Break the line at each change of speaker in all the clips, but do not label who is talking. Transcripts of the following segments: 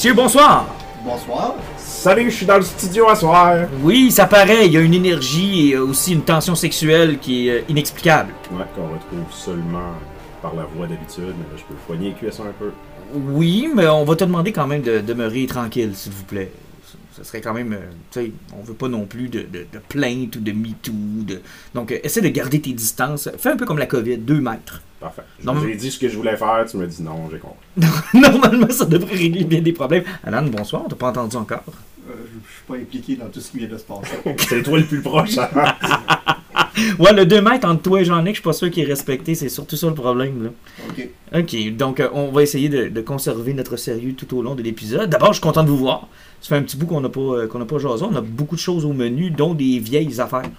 Messieurs, bonsoir.
Bonsoir.
Salut, je suis dans le studio à soir.
Oui, ça paraît, il y a une énergie et aussi une tension sexuelle qui est euh, inexplicable.
Ouais, qu'on retrouve seulement par la voix d'habitude, mais là, je peux poigner les cuissons un peu.
Oui, mais on va te demander quand même de demeurer tranquille, s'il vous plaît. Ce serait quand même, euh, tu sais, on veut pas non plus de, de, de plainte ou de MeToo. De... Donc, euh, essaie de garder tes distances. Fais un peu comme la COVID, deux mètres.
Parfait. Je
Non,
vous
mais-
ai dit ce que je voulais faire, tu me dis non, j'ai compris.
Normalement, ça devrait régler bien des problèmes. Alan, bonsoir, on t'a pas entendu encore?
Euh, je je suis pas impliqué dans tout ce qui vient de se passer.
C'est toi le plus proche.
Ouais, le 2 mètres entre toi et Jean-Nic, je suis pas sûr qu'il est respecté, c'est surtout ça le problème, là.
ok.
Ok, donc euh, on va essayer de, de conserver notre sérieux tout au long de l'épisode. D'abord, je suis content de vous voir. Ça fait un petit bout qu'on n'a pas, euh, qu'on n'a pas jasé. On a beaucoup de choses au menu, dont des vieilles affaires.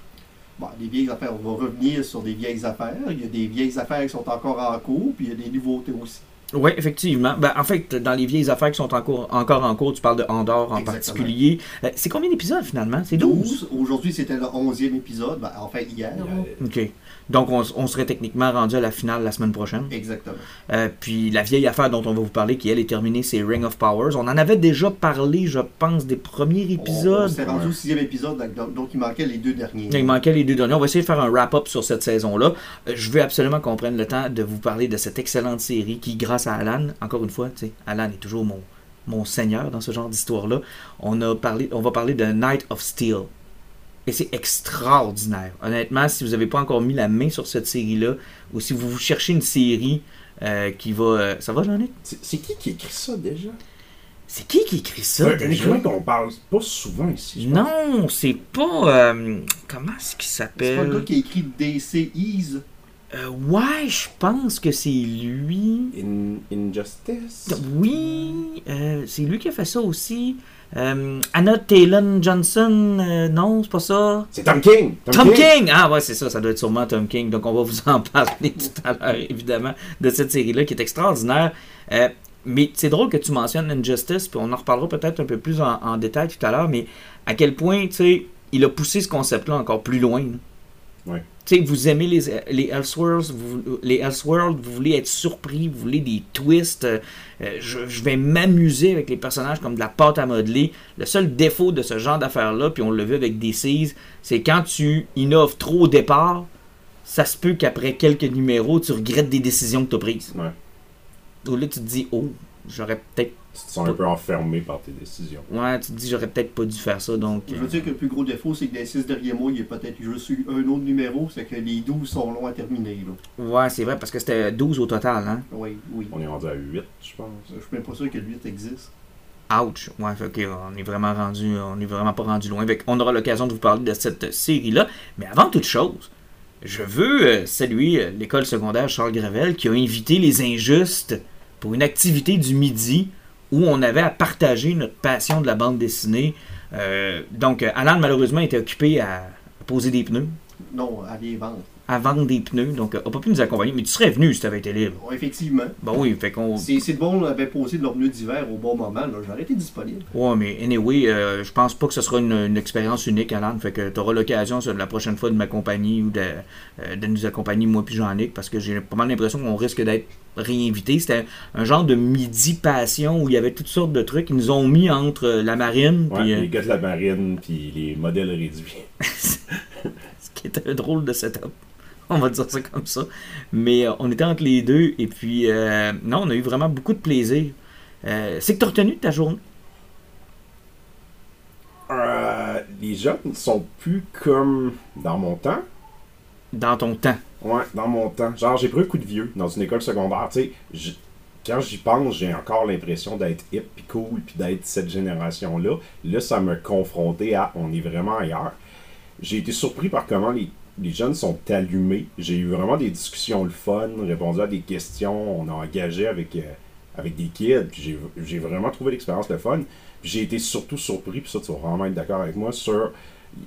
Bon, des vieilles affaires, on va revenir sur des vieilles affaires. Il y a des vieilles affaires qui sont encore en cours, puis il y a des nouveautés aussi.
Oui, effectivement. Ben, en fait, dans les vieilles affaires qui sont en cours- encore en cours, tu parles de Andorre en
Exactement.
particulier. Euh, c'est combien d'épisodes finalement? C'est 12.
12. Aujourd'hui, c'était le 11e épisode. Ben, enfin, hier. là.
Ok. Donc on, on serait techniquement rendu à la finale la semaine prochaine.
Exactement.
Euh, puis la vieille affaire dont on va vous parler, qui elle est terminée, c'est Ring of Powers. On en avait déjà parlé, je pense, des premiers
On, on
épisodes.
s'est rendu
ouais.
au sixième épisode, donc, il manquait les deux derniers.
Il manquait les deux derniers. On va essayer de faire un wrap-up sur cette saison-là. Euh, Je veux absolument qu'on prenne le temps de vous parler de cette excellente série qui, grâce à Alan, encore une fois, tu sais, Alan est toujours mon, mon seigneur dans ce genre d'histoire-là. On, a parlé, on va parler de Night of Steel. Et c'est extraordinaire. Honnêtement, si vous n'avez pas encore mis la main sur cette série-là, ou si vous cherchez une série euh, qui va... euh, ça va, Jean-Luc?
C'est c'est qui qui écrit ça déjà?
C'est qui qui écrit ça,
C'est un écrivain qu'on parle pas souvent ici.
Non, c'est pas... euh, comment est-ce qu'il
C'est
s'appelle?
pas le gars qui a écrit DC Ease.
Euh, ouais, je pense que c'est lui.
In- Injustice?
Oui, euh, c'est lui qui a fait ça aussi. Euh, Anna Taylor Johnson, euh, non, c'est pas ça?
C'est Tom King!
Tom King! Ah ouais, c'est ça, ça doit être sûrement Tom King. Donc on va vous en parler tout à l'heure, évidemment, de cette série-là qui est extraordinaire. Euh, mais c'est drôle que tu mentionnes Injustice, puis on en reparlera peut-être un peu plus en, en détail tout à l'heure, mais à quel point, tu sais, il a poussé ce concept-là encore plus loin. là.
Ouais.
Tu sais, vous aimez les, les Elseworlds, vous, les Elseworlds, vous voulez être surpris, vous voulez des twists. euh, je, je vais m'amuser avec les personnages comme de la pâte à modeler. Le seul défaut de ce genre d'affaires-là, puis on l'a vu avec DC's, c'est quand tu innoves trop au départ, ça se peut qu'après quelques numéros, tu regrettes des décisions que tu as prises.
Ouais.
Ou là, tu te dis, oh, j'aurais peut-être.
Tu te sens un peu enfermé par tes décisions.
Ouais, tu te dis, j'aurais peut-être pas dû faire ça. Donc,
Je veux dire que le plus gros défaut, c'est que dans les six derniers mois, il y a peut-être juste eu un autre numéro, c'est que les 12 sont longs à terminer. Là.
ouais, c'est vrai, parce que c'était 12 au total, hein.
Oui, oui.
On est rendu à 8, je pense.
Je suis même pas sûr que le 8 existe.
Ouch. Ouais, que, on est vraiment rendu, on est vraiment pas rendu loin. Fait on aura l'occasion de vous parler de cette série-là. Mais avant toute chose, je veux euh, saluer euh, l'école secondaire Charles Gravel qui a invité les injustes pour une activité du midi où on avait à partager notre passion de la bande dessinée. Euh, donc, euh, Alan, malheureusement, était occupé à poser des pneus,
Non, allez vendre.
À vendre des pneus. Donc, n'a pas pu nous accompagner. Mais tu serais venu si tu avais été libre.
Bon, effectivement.
Bon, oui, fait qu'on.
Si, si le bon avait posé de leur pneus d'hiver au bon moment, j'aurais été disponible.
Ouais, mais anyway, euh, je pense pas que ce sera une, une expérience unique, Alan. Fait que tu auras l'occasion la prochaine fois de m'accompagner ou de, euh, de nous accompagner, moi puis Jean-Nic, parce que j'ai pas mal l'impression qu'on risque d'être réinvité. C'était un genre de midi passion où il y avait toutes sortes de trucs. Ils nous ont mis entre euh, la marine,
Ouais,
euh,
les gars de la marine, puis les modèles réduits.
ce qui était un drôle de setup. On va dire ça comme ça. Mais euh, on était entre les deux, et puis, euh, non, on a eu vraiment beaucoup de plaisir. Euh, C'est que tu as retenu de ta journée?
Euh, les jeunes sont plus comme dans mon temps.
dans ton temps.
Ouais, dans mon temps. Genre, j'ai pris un coup de vieux dans une école secondaire. Tu sais, quand j'y pense, j'ai encore l'impression d'être hip puis cool puis d'être cette génération-là. Là, ça me confrontait à on est vraiment ailleurs. j'ai été surpris par comment les, les jeunes sont allumés. J'ai eu vraiment des discussions le fun, répondu à des questions, on a engagé avec, euh, avec des kids, puis j'ai- vraiment trouvé l'expérience le fun. J'ai été surtout surpris, puis ça, tu vas vraiment être d'accord avec moi, sur.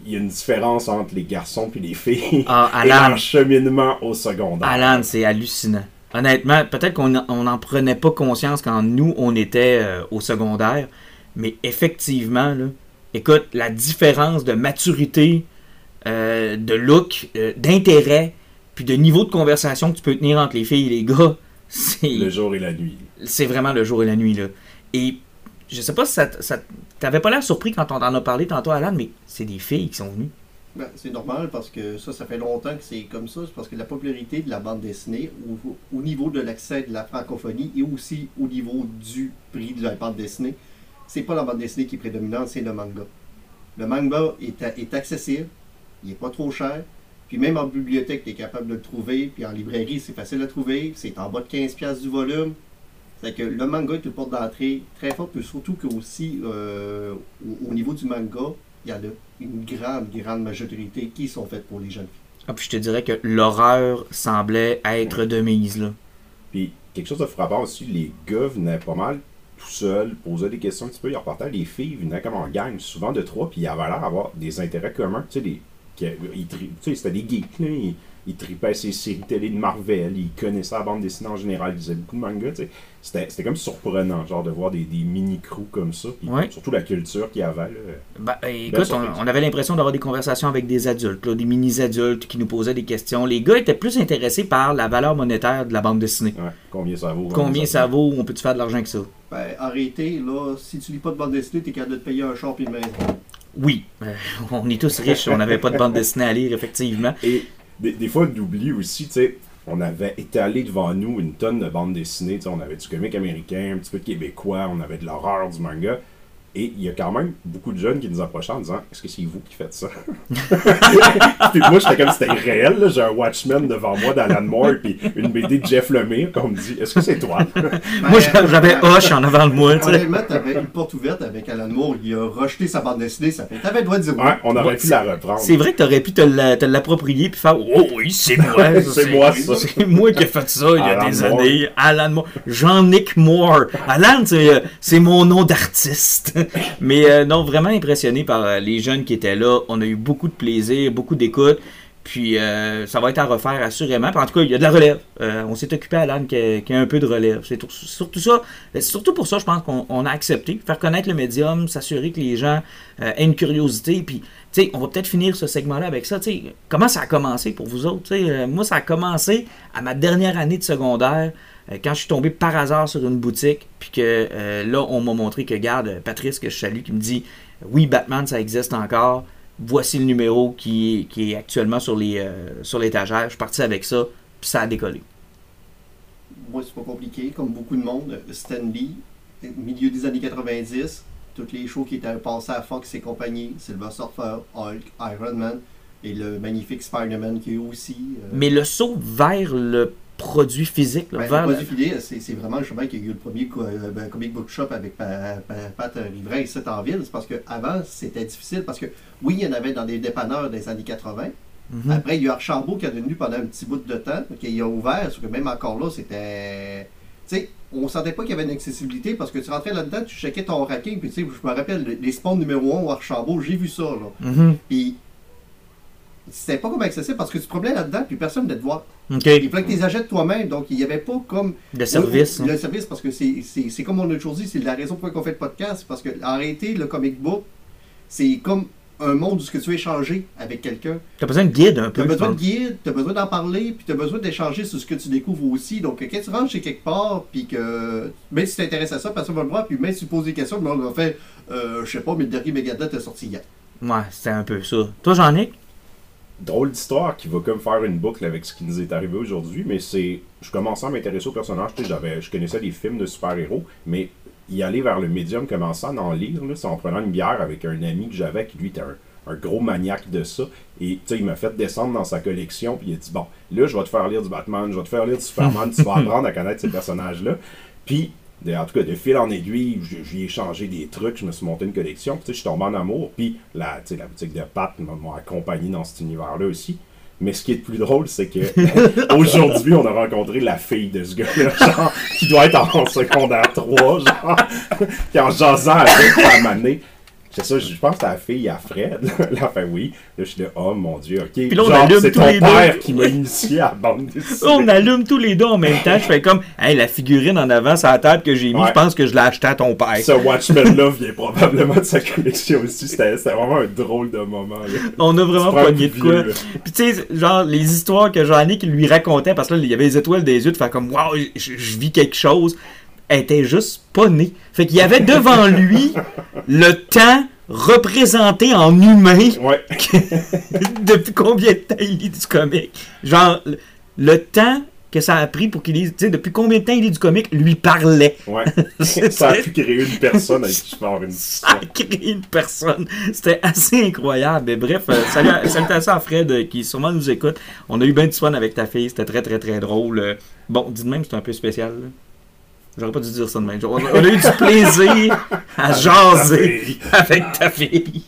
Il y a une différence entre les garçons puis les filles
Ah,
et leur cheminement au secondaire.
Alan, c'est hallucinant. Honnêtement, peut-être qu'on n'en prenait pas conscience quand nous, on était euh, au secondaire, mais effectivement, là, écoute, la différence de maturité, euh, de look, euh, d'intérêt, puis de niveau de conversation que tu peux tenir entre les filles et les gars, c'est
Le jour et la nuit.
c'est vraiment le jour et la nuit. Là. Et je sais pas si ça, ça t'avais pas l'air surpris quand on en a parlé tantôt, Alan, mais c'est des filles qui sont venues.
Ben, c'est normal parce que ça, ça fait longtemps que c'est comme ça. C'est parce que la popularité de la bande dessinée au, au niveau de l'accès de la francophonie et aussi au niveau du prix de la bande dessinée, c'est pas la bande dessinée qui est prédominante, c'est le manga. Le manga est, est accessible, il est pas trop cher. Puis même en bibliothèque, tu es capable de le trouver. Puis en librairie, c'est facile à trouver. C'est en bas de 15$ piastres du volume. C'est que le manga est une porte d'entrée très forte. Puis surtout que aussi, euh, au, au niveau du manga, il y en a une grande, grande majorité qui sont faites pour les jeunes filles.
Ah, puis je te dirais que l'horreur semblait être de mise. Là.
Puis quelque chose de frappant aussi, les gars venaient pas mal tout seuls, posaient des questions un petit peu, ils repartaient. Les filles venaient comme en gang, souvent de trois, puis ils avaient l'air d'avoir des intérêts communs. Tu sais, des, c'était des geeks, là. Ils, ils tripaient ces séries télé de Marvel, ils connaissaient la bande dessinée en général, ils lisaient beaucoup de tu sais. C'était, c'était comme surprenant, genre, de voir des, des mini-crews comme ça, puis
Ouais.
surtout la culture qu'il y avait, là.
Ben, euh, écoute, on, avait l'impression d'avoir des conversations avec des adultes, là, des mini-adultes qui nous posaient des questions. Les gars étaient plus intéressés par la valeur monétaire de la bande dessinée.
Ouais, combien ça vaut?
Combien ça vaut, on peut-tu faire de l'argent avec ça?
Ben, en réalité, là, si tu lis pas de bande dessinée, tu es capable de te payer un char et une maison.
Oui, euh, on est tous riches, on n'avait pas de bande dessinée à lire, effectivement.
Et des, fois, on oublie aussi, tu sais, on avait étalé devant nous une tonne de bandes dessinées, tu sais, on avait du comique américain, un petit peu de québécois, on avait de l'horreur, du manga. Et il y a quand même beaucoup de jeunes qui nous approchaient en disant Est-ce que c'est vous qui faites ça? Puis moi, j'étais comme si c'était réel. J'ai un Watchman devant moi d'Alan Moore, puis une BD de Jeff Lemire, puis on me dit Est-ce que c'est toi?
Moi, j'a- j'avais Hoche en avant de moi.
Honnêtement, t'avais une porte ouverte avec Alan Moore. Il a rejeté sa bande dessinée. Ça fait. T'avais le droit de dire oui.
Ouais, on aurait pu la reprendre.
C'est vrai que t'aurais pu te la- te l'approprier puis faire Oh oui, c'est moi.
C'est moi, ça.
C'est moi qui ai fait ça il y a
Alan
des
Moore.
années. Alan Moore. Jean-Nick Moore. Alan, c'est euh, c'est mon nom d'artiste. Mais euh, non, vraiment impressionné par euh, les jeunes qui étaient là. On a eu beaucoup de plaisir, beaucoup d'écoute. Puis euh, ça va être à refaire assurément. En tout cas, il y a de la relève. On s'est occupé qui a, qui a un peu de relève. C'est tout- surtout ça. Surtout pour ça, je pense qu'on on a accepté. Faire connaître le médium, s'assurer que les gens aient une curiosité. Puis, tu sais, on va peut-être finir ce segment-là avec ça. Tu sais, comment ça a commencé pour vous autres? Moi, ça a commencé à ma dernière année de secondaire. Euh, quand je suis tombé par hasard sur une boutique, puis que euh, là, on m'a montré que, garde, Patrice, que je salue, qui me dit Oui, Batman, ça existe encore. Voici le numéro qui, qui est actuellement sur les euh, l'étagère. Je suis parti avec ça, puis ça a décollé.
Moi, c'est pas compliqué. Comme beaucoup de monde, Stan Lee, milieu des années 90, toutes les shows qui étaient passés à Fox et compagnie, Silver Surfer, Hulk, Iron Man et le magnifique Spider-Man qui est aussi. euh,
Mais le saut vers le produit physique, là,
Ben,
vers
le produit fidèle, c'est c'est vraiment le chemin qu'il y a eu le premier euh, ben, comic book shop avec Pa- Pa- Pat Riverain ici en ville. C'est parce qu'avant, c'était difficile parce que oui, il y en avait dans des dépanneurs des années 80.
Mhm.
Après, il y a Archambault qui a tenu pendant un petit bout de temps, qui a ouvert, sauf que même encore là, c'était. Tu sais, on sentait pas qu'il y avait une accessibilité parce que tu rentrais là-dedans, tu checkais ton racking, puis tu sais, je me rappelle, les spawns numéro 1 au Archambault, j'ai vu ça, là.
Mhm.
Puis, c'était pas comme accessible parce que tu te promenais là-dedans, puis personne ne te voir. Il fallait que tu les achètes toi-même, donc il n'y avait pas comme.
Le service.
Oui,
hein.
Le service, parce que c'est- comme on a toujours dit, c'est la raison pour laquelle on fait le podcast, c'est parce que en réalité, le comic book, c'est comme un monde où ce que tu veux échanger avec quelqu'un.
T'as besoin de guide un
Tu
peu.
as
je
besoin de guide, tu as besoin d'en parler, puis tu as besoin d'échanger sur ce que tu découvres aussi. Donc, quand tu rentres chez quelque part, puis que même si tu t'intéresses à ça, personne va le voir, puis même si tu poses des questions, le monde va faire, euh, je sais pas, mais le dernier Megadeth est sorti hier.
Ouais, c'était un peu ça. Toi, Jean-Nic?
Drôle d'histoire qui va comme faire une boucle avec ce qui nous est arrivé aujourd'hui, mais c'est. Je commençais à m'intéresser au personnage, tu sais, j'avais, je connaissais les films de super-héros, mais y aller vers le médium, commençant à en lire, là, c'est en prenant une bière avec un ami que j'avais qui lui était un, un gros maniaque de ça. Et tu sais, il m'a fait descendre dans sa collection, puis il a dit Bon, là, je vais te faire lire du Batman, je vais te faire lire du Superman, tu vas apprendre à connaître ces personnages-là. Puis de- en tout cas, de fil en aiguille, j'ai- j'ai échangé des trucs, je me suis monté une collection, puis tu sais, je suis tombé en amour, puis la, tu sais, la boutique de Pat m'a accompagné dans cet univers-là aussi. Mais ce qui est le plus drôle, c'est que aujourd'hui, on a rencontré la fille de ce gars-là, genre, qui doit être en secondaire 3, genre, qui en jasant avec la manée. Ça, je pense que la fille à Fred. Là, fait oui. Là, je suis là, oh mon dieu, ok.
Puis là, on
Genre,
allume
c'est
tous
ton
les
père
deux.
qui m'a initié à la bande dessinée.
On allume tous les deux en même temps. Je fais comme, hey, la figurine en avant sur la table que j'ai mis,
Ouais.
je pense que je l'ai achetée à ton père.
Ce Watchmen-là vient probablement de sa collection aussi. C'était c'était vraiment un drôle de moment. Là.
On a vraiment
Tu prends un
pogné de quoi.
vieux.
Puis tu sais, genre, les histoires que Jean-Nic lui racontait, parce que là, il y avait les étoiles des yeux, de faire comme, waouh, je, je vis quelque chose, était juste pas née. Fait qu'il y avait devant lui le temps représenté en humain
Ouais.
depuis combien de temps il lit du comic? Genre, le, le temps que ça a pris pour qu'il lise, tu sais, depuis combien de temps il lit du comic, lui parlait.
Ouais. ça a pu créer une personne avec qui faire une
Ça a créé une personne. C'était assez incroyable. Mais bref, euh, salut, salutations à Fred euh, qui sûrement nous écoute. On a eu bien du fun avec ta fille. C'était très, très, très drôle. Euh, Bon, dis de même, c'était un peu spécial. là. J'aurais pas dû dire ça de même. On a, on a eu du plaisir à jaser avec ta fille.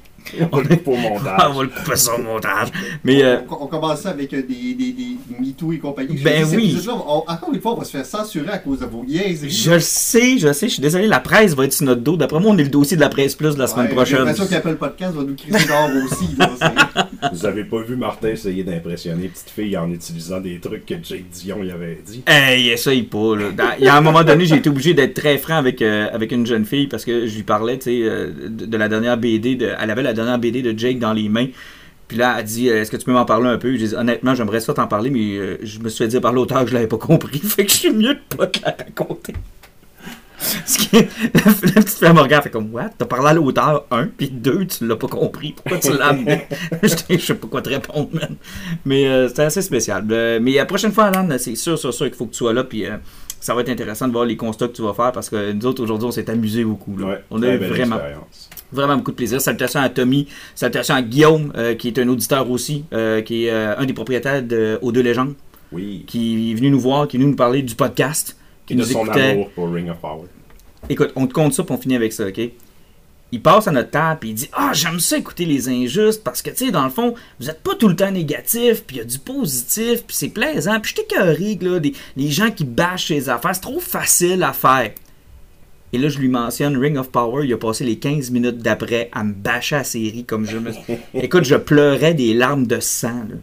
On est pour
Ah,
montage.
on va le couper ça au montage. Mais euh,
On, on commence ça avec euh, des, des, des MeToo et compagnie.
Ben
Je
oui.
on- encore une fois, on va se faire censurer à cause de vos niaiseries.
je le sais, je le sais. Je suis désolé, la presse va être sur notre dos. D'après moi, on est le dossier de la presse plus de la semaine
Ouais, J'ai
prochaine.
l'impression qu'Apple Podcast va nous crier dehors aussi. là,
Vous avez pas vu Martin essayer d'impressionner petite fille en utilisant des trucs que Jake Dion y avait dit?
Hey, essaye pas. Là. Dans- Il y a un moment donné, j'ai été obligé d'être très franc avec, euh, avec une jeune fille parce que je lui parlais, euh, de, de la dernière BD. De, elle avait la dernière BD de Jake dans les mains. Puis là, elle dit euh, Est-ce que tu peux m'en parler un peu? J'ai dit Honnêtement, j'aimerais ça t'en parler, mais euh, je me suis fait dire par l'auteur que je l'avais pas compris. Fait que je suis mieux de pas te la raconter. Ce qui est- la, la petite fille elle me regarde, fait comme What? T'as parlé à l'auteur, un, puis deux, tu l'as pas compris. Pourquoi tu l'as amené? Je sais pas quoi te répondre, man. Mais euh, c'était assez spécial. Euh, mais la prochaine fois, Alan, c'est sûr, sûr, sûr qu'il faut que tu sois là. Puis euh, ça va être intéressant de voir les constats que tu vas faire parce que nous autres, aujourd'hui, on s'est amusés beaucoup. là.
Ouais,
on a eu vraiment,
expérience.
vraiment beaucoup de plaisir. Salutations à Tommy, salutations à Guillaume, euh, qui est un auditeur aussi, euh, qui est euh, un des propriétaires de Aux Deux Légendes,
Oui.
qui est venu nous voir, qui est venu nous parler du podcast. Qui
Et de
nous
son
écoutait.
amour pour Ring of Power.
Écoute, on te compte ça, puis on finit avec ça, OK? Il passe à notre table, puis il dit Ah, j'aime ça écouter les injustes, parce que, tu sais, dans le fond, vous êtes pas tout le temps négatif, puis il y a du positif, puis c'est plaisant, puis je là, des, des gens qui bâchent les affaires, c'est trop facile à faire. Et là, je lui mentionne Ring of Power, il a passé les 15 minutes d'après à me bâcher la série comme je me. Écoute, je pleurais des larmes de sang, là.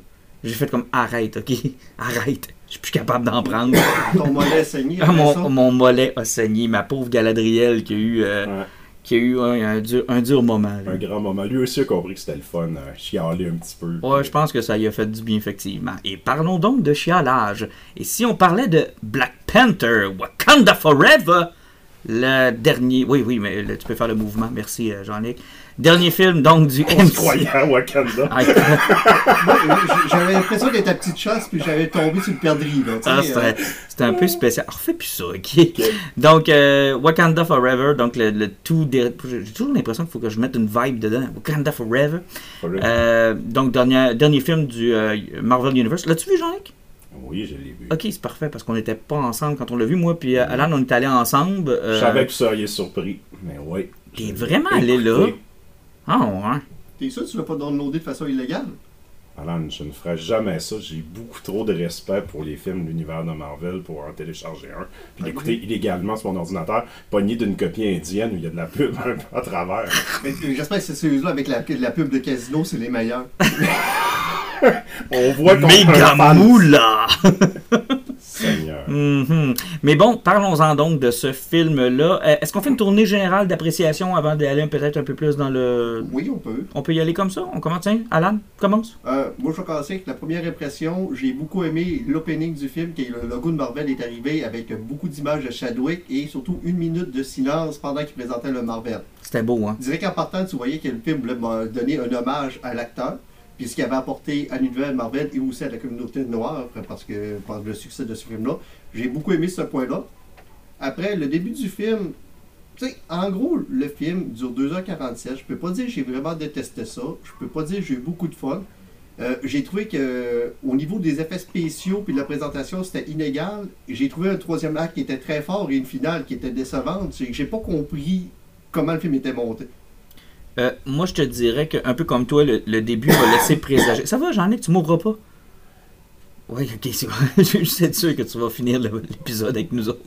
J'ai fait comme Arrête, OK? Arrête. Je suis plus capable d'en prendre.
Ton mollet a saigné.
Ah, mon, mon mollet a saigné. Ma pauvre Galadriel qui a eu, euh,
Ouais.
qui a eu un, un dur, un dur moment. là.
Un grand moment. Lui aussi a compris que c'était le fun, euh, chialer un petit peu.
Ouais, je pense que ça y a fait du bien, effectivement. Et parlons donc de chialage. Et si on parlait de Black Panther, Wakanda Forever, le dernier... Oui, oui, mais là, tu peux faire le mouvement. Merci, euh, Jean-Luc. Dernier film, donc, du
On se croyait à Wakanda.
Ah,
J'avais l'impression d'être à petite chasse, puis j'avais tombé sur le perdrix. Sais,
Ah,
euh,
c'était c'était un peu spécial. Alors, fais plus ça, ok? Donc, euh, Wakanda Forever, donc le, le tout. dé- J'ai toujours l'impression qu'il faut que je mette une vibe dedans. Wakanda Forever. Euh, donc, dernier, dernier film du euh, Marvel Universe. L'as-tu vu, Jean-Luc?
Oui, je l'ai vu.
Ok, c'est parfait parce qu'on n'était pas ensemble quand on l'a vu. Moi, puis euh, Alan, on est allés ensemble.
Je savais que vous seriez surpris, mais oui.
T'es vraiment allé là? Ah, ouais.
T'es sûr que tu l'as pas downloadé de façon illégale?
Alan, je ne ferai jamais ça. J'ai beaucoup trop de respect pour les films de l'univers de Marvel pour en télécharger un. Puis l'écouter illégalement sur mon ordinateur, pogné d'une copie indienne où il y a de la pub un peu à travers.
Mais, euh, J'espère que c'est celui-là avec la, la pub de casino, c'est les meilleurs.
On voit qu'on
Méga moula! Mhm. Mais bon, parlons-en donc de ce film-là. Euh, Est-ce qu'on fait une tournée générale d'appréciation avant d'aller peut-être un peu plus dans le.
Oui, on peut.
On peut y aller comme ça? On commence, tiens, Alan, commence.
Euh, moi, je vais commencer avec la première impression. J'ai beaucoup aimé l'opening du film, qui est le logo de Marvel est arrivé avec beaucoup d'images de Chadwick et surtout une minute de silence pendant qu'il présentait le Marvel.
C'était beau, hein?
Je dirais qu'en partant, tu voyais que le film voulait m'a donné un hommage à l'acteur, puis ce qu'il avait apporté à l'univers Marvel et aussi à la communauté noire, parce que par le succès de ce film-là. J'ai beaucoup aimé ce point-là. Après, le début du film, tu sais, en gros, le film dure 2h47. Je peux pas dire que j'ai vraiment détesté ça. Je peux pas dire que j'ai eu beaucoup de fun. Euh, j'ai trouvé que euh, au niveau des effets spéciaux puis de la présentation, c'était inégal. J'ai trouvé un troisième acte qui était très fort et une finale qui était décevante. J'ai j'ai pas compris comment le film était monté.
Euh, moi, je te dirais que, un peu comme toi, le, début va laisser présager. Ça va, Jean-Luc, tu mourras pas? Oui, ok, c'est bon. je suis sûr que tu vas finir l'épisode avec nous autres.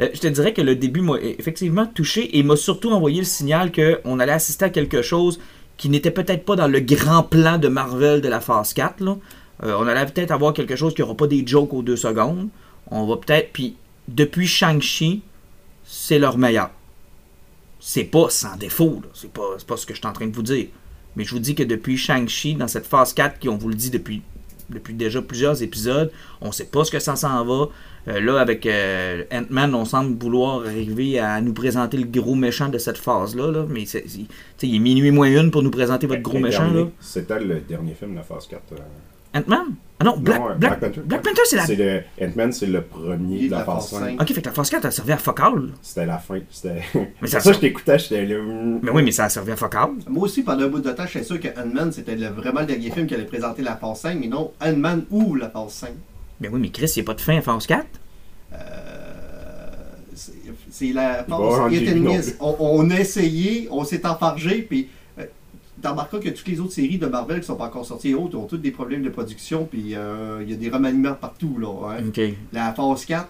Euh, je te dirais que le début m'a effectivement touché et m'a surtout envoyé le signal qu'on allait assister à quelque chose qui n'était peut-être pas dans le grand plan de Marvel de la phase 4. là. Euh, on allait peut-être avoir quelque chose qui n'aura pas des jokes aux deux secondes. On va peut-être. Puis, depuis Shang-Chi, c'est leur meilleur. C'est pas sans défaut. C'est pas, pas ce que je suis en train de vous dire. Mais je vous dis que depuis Shang-Chi, dans cette phase 4, qui on vous le dit depuis, depuis déjà plusieurs épisodes, on sait pas ce que ça s'en va. Euh, là, avec euh, Ant-Man, on semble vouloir arriver à nous présenter le gros méchant de cette phase-là. là. Mais c'est, il est minuit moins une pour nous présenter votre gros méchant.
dernier,
Là.
C'était le dernier film de la phase 4. euh.
Ant-Man? Ah non, Black,
Non, ouais,
Black,
Black Panther.
Black Panther, c'est la.
C'est le Ant-Man, c'est le premier de la phase 5.
Ok, fait que la phase 4 a servi à Focal.
C'était la fin. C'était.
Mais
ça,
ça-
je t'écoutais, j'étais là.
Mais oui, mais ça a servi à Focal.
Moi aussi, pendant un bout de temps, j'étais sûr que Ant-Man, c'était le- vraiment le dernier film qui allait présenter la phase 5, mais non, Ant-Man ou la phase 5.
Mais oui, mais Chris, il n'y a pas de fin à phase 4.
Euh, c'est- la phase
plus.
On, on a essayé, on s'est enfargé, puis remarqueras que toutes les autres séries de Marvel qui sont pas encore sorties et autres ont toutes des problèmes de production, puis euh, il y a des remaniements partout. Là, hein. La phase 4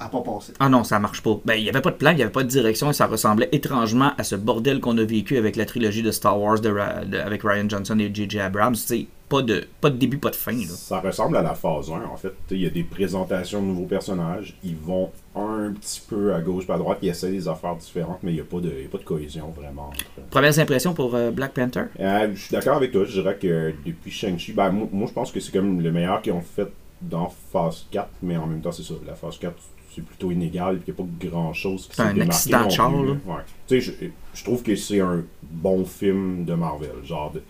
a pas passé.
Ah non, ça marche pas. Ben, il n'y avait pas de plan, il n'y avait pas de direction et ça ressemblait étrangement à ce bordel qu'on a vécu avec la trilogie de Star Wars de Ra- de- avec Ryan Johnson et J.J. Abrams. Tu sais, pas de, pas de début, pas de fin. Là.
Ça ressemble à la phase 1, en fait. Tu sais, Il y a des présentations de nouveaux personnages. Ils vont un petit peu à gauche, pas à droite. Ils essaient des affaires différentes, mais il n'y a, pas de- y a pas de cohésion vraiment. entre-
Premières impressions pour euh, Black Panther?
Euh, je suis d'accord avec toi. Je dirais que depuis Shang-Chi, ben, moi, moi, je pense que c'est comme le meilleur qu'ils ont fait dans phase 4, mais en même temps, c'est ça. La phase 4, c'est plutôt inégal, puis il n'y a pas grand chose qui s'est
un accident de char, là.
Ouais. Tu sais, je, je trouve que c'est un bon film de Marvel. Genre, de-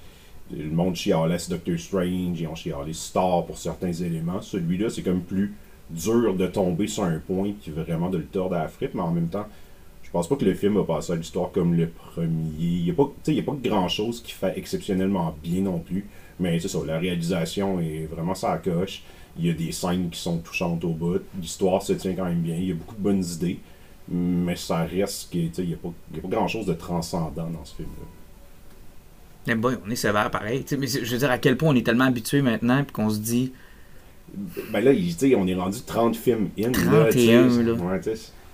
le monde chialait Doctor Strange, ils ont chialé Star pour certains éléments. Celui-là, c'est comme plus dur de tomber sur un point qui vraiment de le tordre à la fripe, mais en même temps, je pense pas que le film va passer à l'histoire comme le premier. Il n'y a, pas- y a pas grand chose qui fait exceptionnellement bien non plus. Mais c'est ça, la réalisation est vraiment ça coche. Il y a des scènes qui sont touchantes au bout. L'histoire se tient quand même bien. Il y a beaucoup de bonnes idées. Mais ça reste que, tu sais, il n'y a, pas- il y a pas grand chose de transcendant dans ce film-là.
Mais bon, on est sévère pareil. Tu sais, Mais je veux dire, à quel point on est tellement habitué maintenant puis qu'on se dit.
Ben là, il- tu sais, on est rendu 30 films in.
31,
là.
là.
Ouais.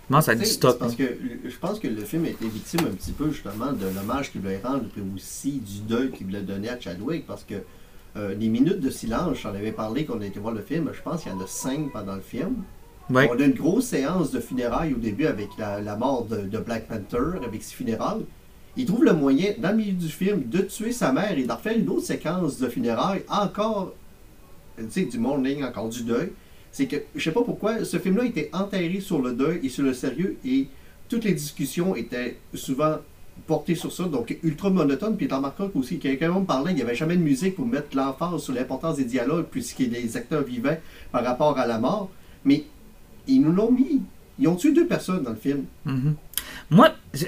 Comment ça dit stop
Parce que je pense que le film a été victime un petit peu justement de l'hommage qu'il voulait rendre, puis aussi du deuil qu'il voulait donner à Chadwick, parce que euh, les minutes de silence, j'en avais parlé quand on a été voir le film, je pense qu'il y en a cinq pendant le film.
Ouais.
On a une grosse séance de funérailles au début avec la, la mort de, de Black Panther, avec ses funérailles. Il trouve le moyen, dans le milieu du film, de tuer sa mère et d'en faire une autre séquence de funérailles, encore, tu sais, du mourning, encore du deuil. C'est que, je sais pas pourquoi, ce film-là était enterré sur le deuil et sur le sérieux, et toutes les discussions étaient souvent portées sur ça, donc ultra monotone. Puis t'en remarqueras aussi, quelqu'un me parlait, il n'y avait jamais de musique pour mettre l'emphase sur l'importance des dialogues, puisqu'il y a des acteurs vivants par rapport à la mort. Mais ils nous l'ont mis. Ils ont tué deux personnes dans le film.
Mhm. Moi, je-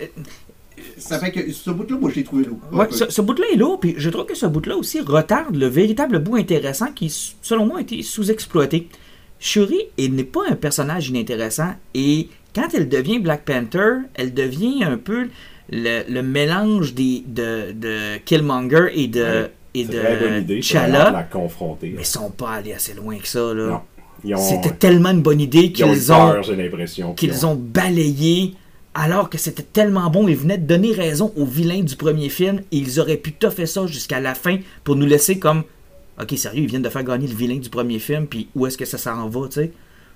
Ça fait que ce bout-là, moi, je l'ai trouvé lourd.
Ouais, ce, ce bout-là est lourd, puis je trouve que ce bout-là aussi retarde le véritable bout intéressant qui, selon moi, a été sous-exploité. Shuri, elle n'est pas un personnage inintéressant, et quand elle devient Black Panther, elle devient un peu le, le mélange des, de, de Killmonger et de,
Ouais,
et de
La confronter.
mais ils sont pas allés assez loin que ça. Là.
Ont,
C'était tellement une bonne idée
ils ont eu
qu'ils ont,
peur, j'ai l'impression. puis
qu'ils ont balayé alors que c'était tellement bon. Ils venaient de donner raison aux vilains du premier film et ils auraient pu toffer ça jusqu'à la fin pour nous laisser comme Ok, sérieux, ils viennent de faire gagner le vilain du premier film, puis où est-ce que ça s'en va, tu sais?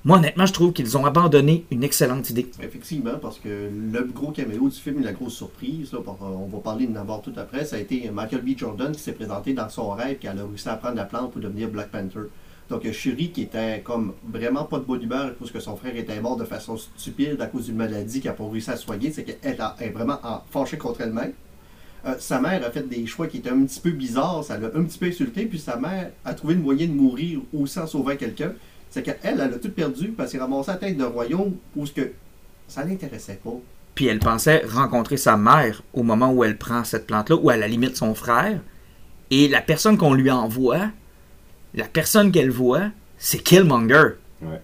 Moi, honnêtement, je trouve qu'ils ont abandonné une excellente idée.
Effectivement, parce que le gros caméo du film, la grosse surprise, pour- on va parler de n'avoir tout après, ça a été Michael B. Jordan qui s'est présenté dans son rêve qu'elle a réussi à prendre la plante pour devenir Black Panther. Donc euh, Shuri qui était comme vraiment pas de bonne humeur parce que son frère était mort de façon stupide à cause d'une maladie qu'elle n'a pas réussi à soigner, c'est qu'elle a- est vraiment en- fâchée contre elle-même. Euh, sa mère a fait des choix qui étaient un petit peu bizarres, ça l'a un petit peu insulté, puis sa mère a trouvé le moyen de mourir aussi en sauvant quelqu'un. C'est qu'elle, elle a tout perdu, parce qu'elle à la tête d'un royaume où ce que ça l'intéressait pas.
Puis elle pensait rencontrer sa mère au moment où elle prend cette plante-là, ou à la limite son frère. Et la personne qu'on lui envoie, la personne qu'elle voit, c'est Killmonger.
Ouais.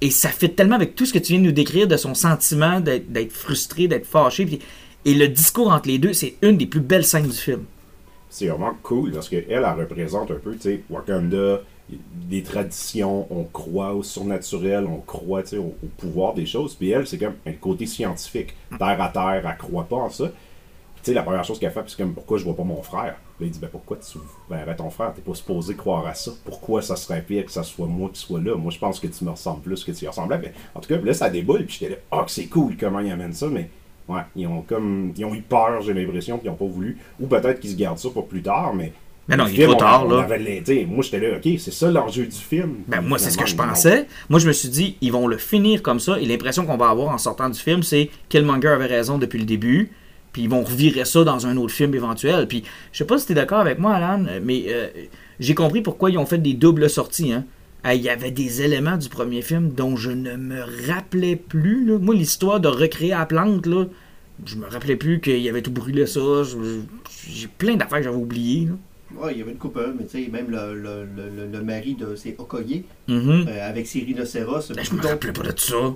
Et ça fait tellement avec tout ce que tu viens de nous décrire de son sentiment d'être d'être frustré, d'être fâché. puis- et le discours entre les deux, c'est une des plus belles scènes du film.
c'est vraiment cool parce qu'elle, elle représente un peu, tu sais, Wakanda, des traditions, on croit au surnaturel, on croit, au, au pouvoir des choses. Puis elle, c'est comme un côté scientifique, terre à terre, elle croit pas en ça. Puis, tu sais, la première chose qu'elle fait, c'est comme pourquoi je vois pas mon frère? Là, il dit, ben pourquoi tu verrais ton frère, t'es pas supposé croire à ça. Pourquoi ça serait pire que ça soit moi qui soit là? Moi, je pense que tu me ressembles plus que tu y ressemblais. Ben, en tout cas, puis là, ça déboule, puis j'étais là, que c'est cool comment ils amènent ça, mais ouais, ils ont comme, ils ont eu peur, j'ai l'impression, puis ils ont pas voulu. Ou peut-être qu'ils se gardent ça pour plus tard, mais.
Mais non, il est trop
on-
tard,
on
là.
avait tu sais, moi, j'étais là, ok, c'est ça l'enjeu du film.
Ben, moi, c'est ce que je pensais. Moi, je me suis dit, ils vont le finir comme ça. Et l'impression qu'on va avoir en sortant du film, c'est Killmonger avait raison depuis le début. Puis ils vont revirer ça dans un autre film éventuel. Puis je sais pas si tu es d'accord avec moi, Alan, mais euh, j'ai compris pourquoi ils ont fait des doubles sorties. Hein. Il y avait des éléments du premier film dont je ne me rappelais plus. là. Moi, l'histoire de recréer la plante, là, je me rappelais plus qu'il y avait tout brûlé ça. J'ai plein d'affaires que j'avais oubliées. là.
Ouais, il y avait une couple, mais tu sais, même le, le, le, mari de c'est Okoye,
Mhm.
euh, avec ses rhinocéros.
Ben, je me rappelais pas de ça.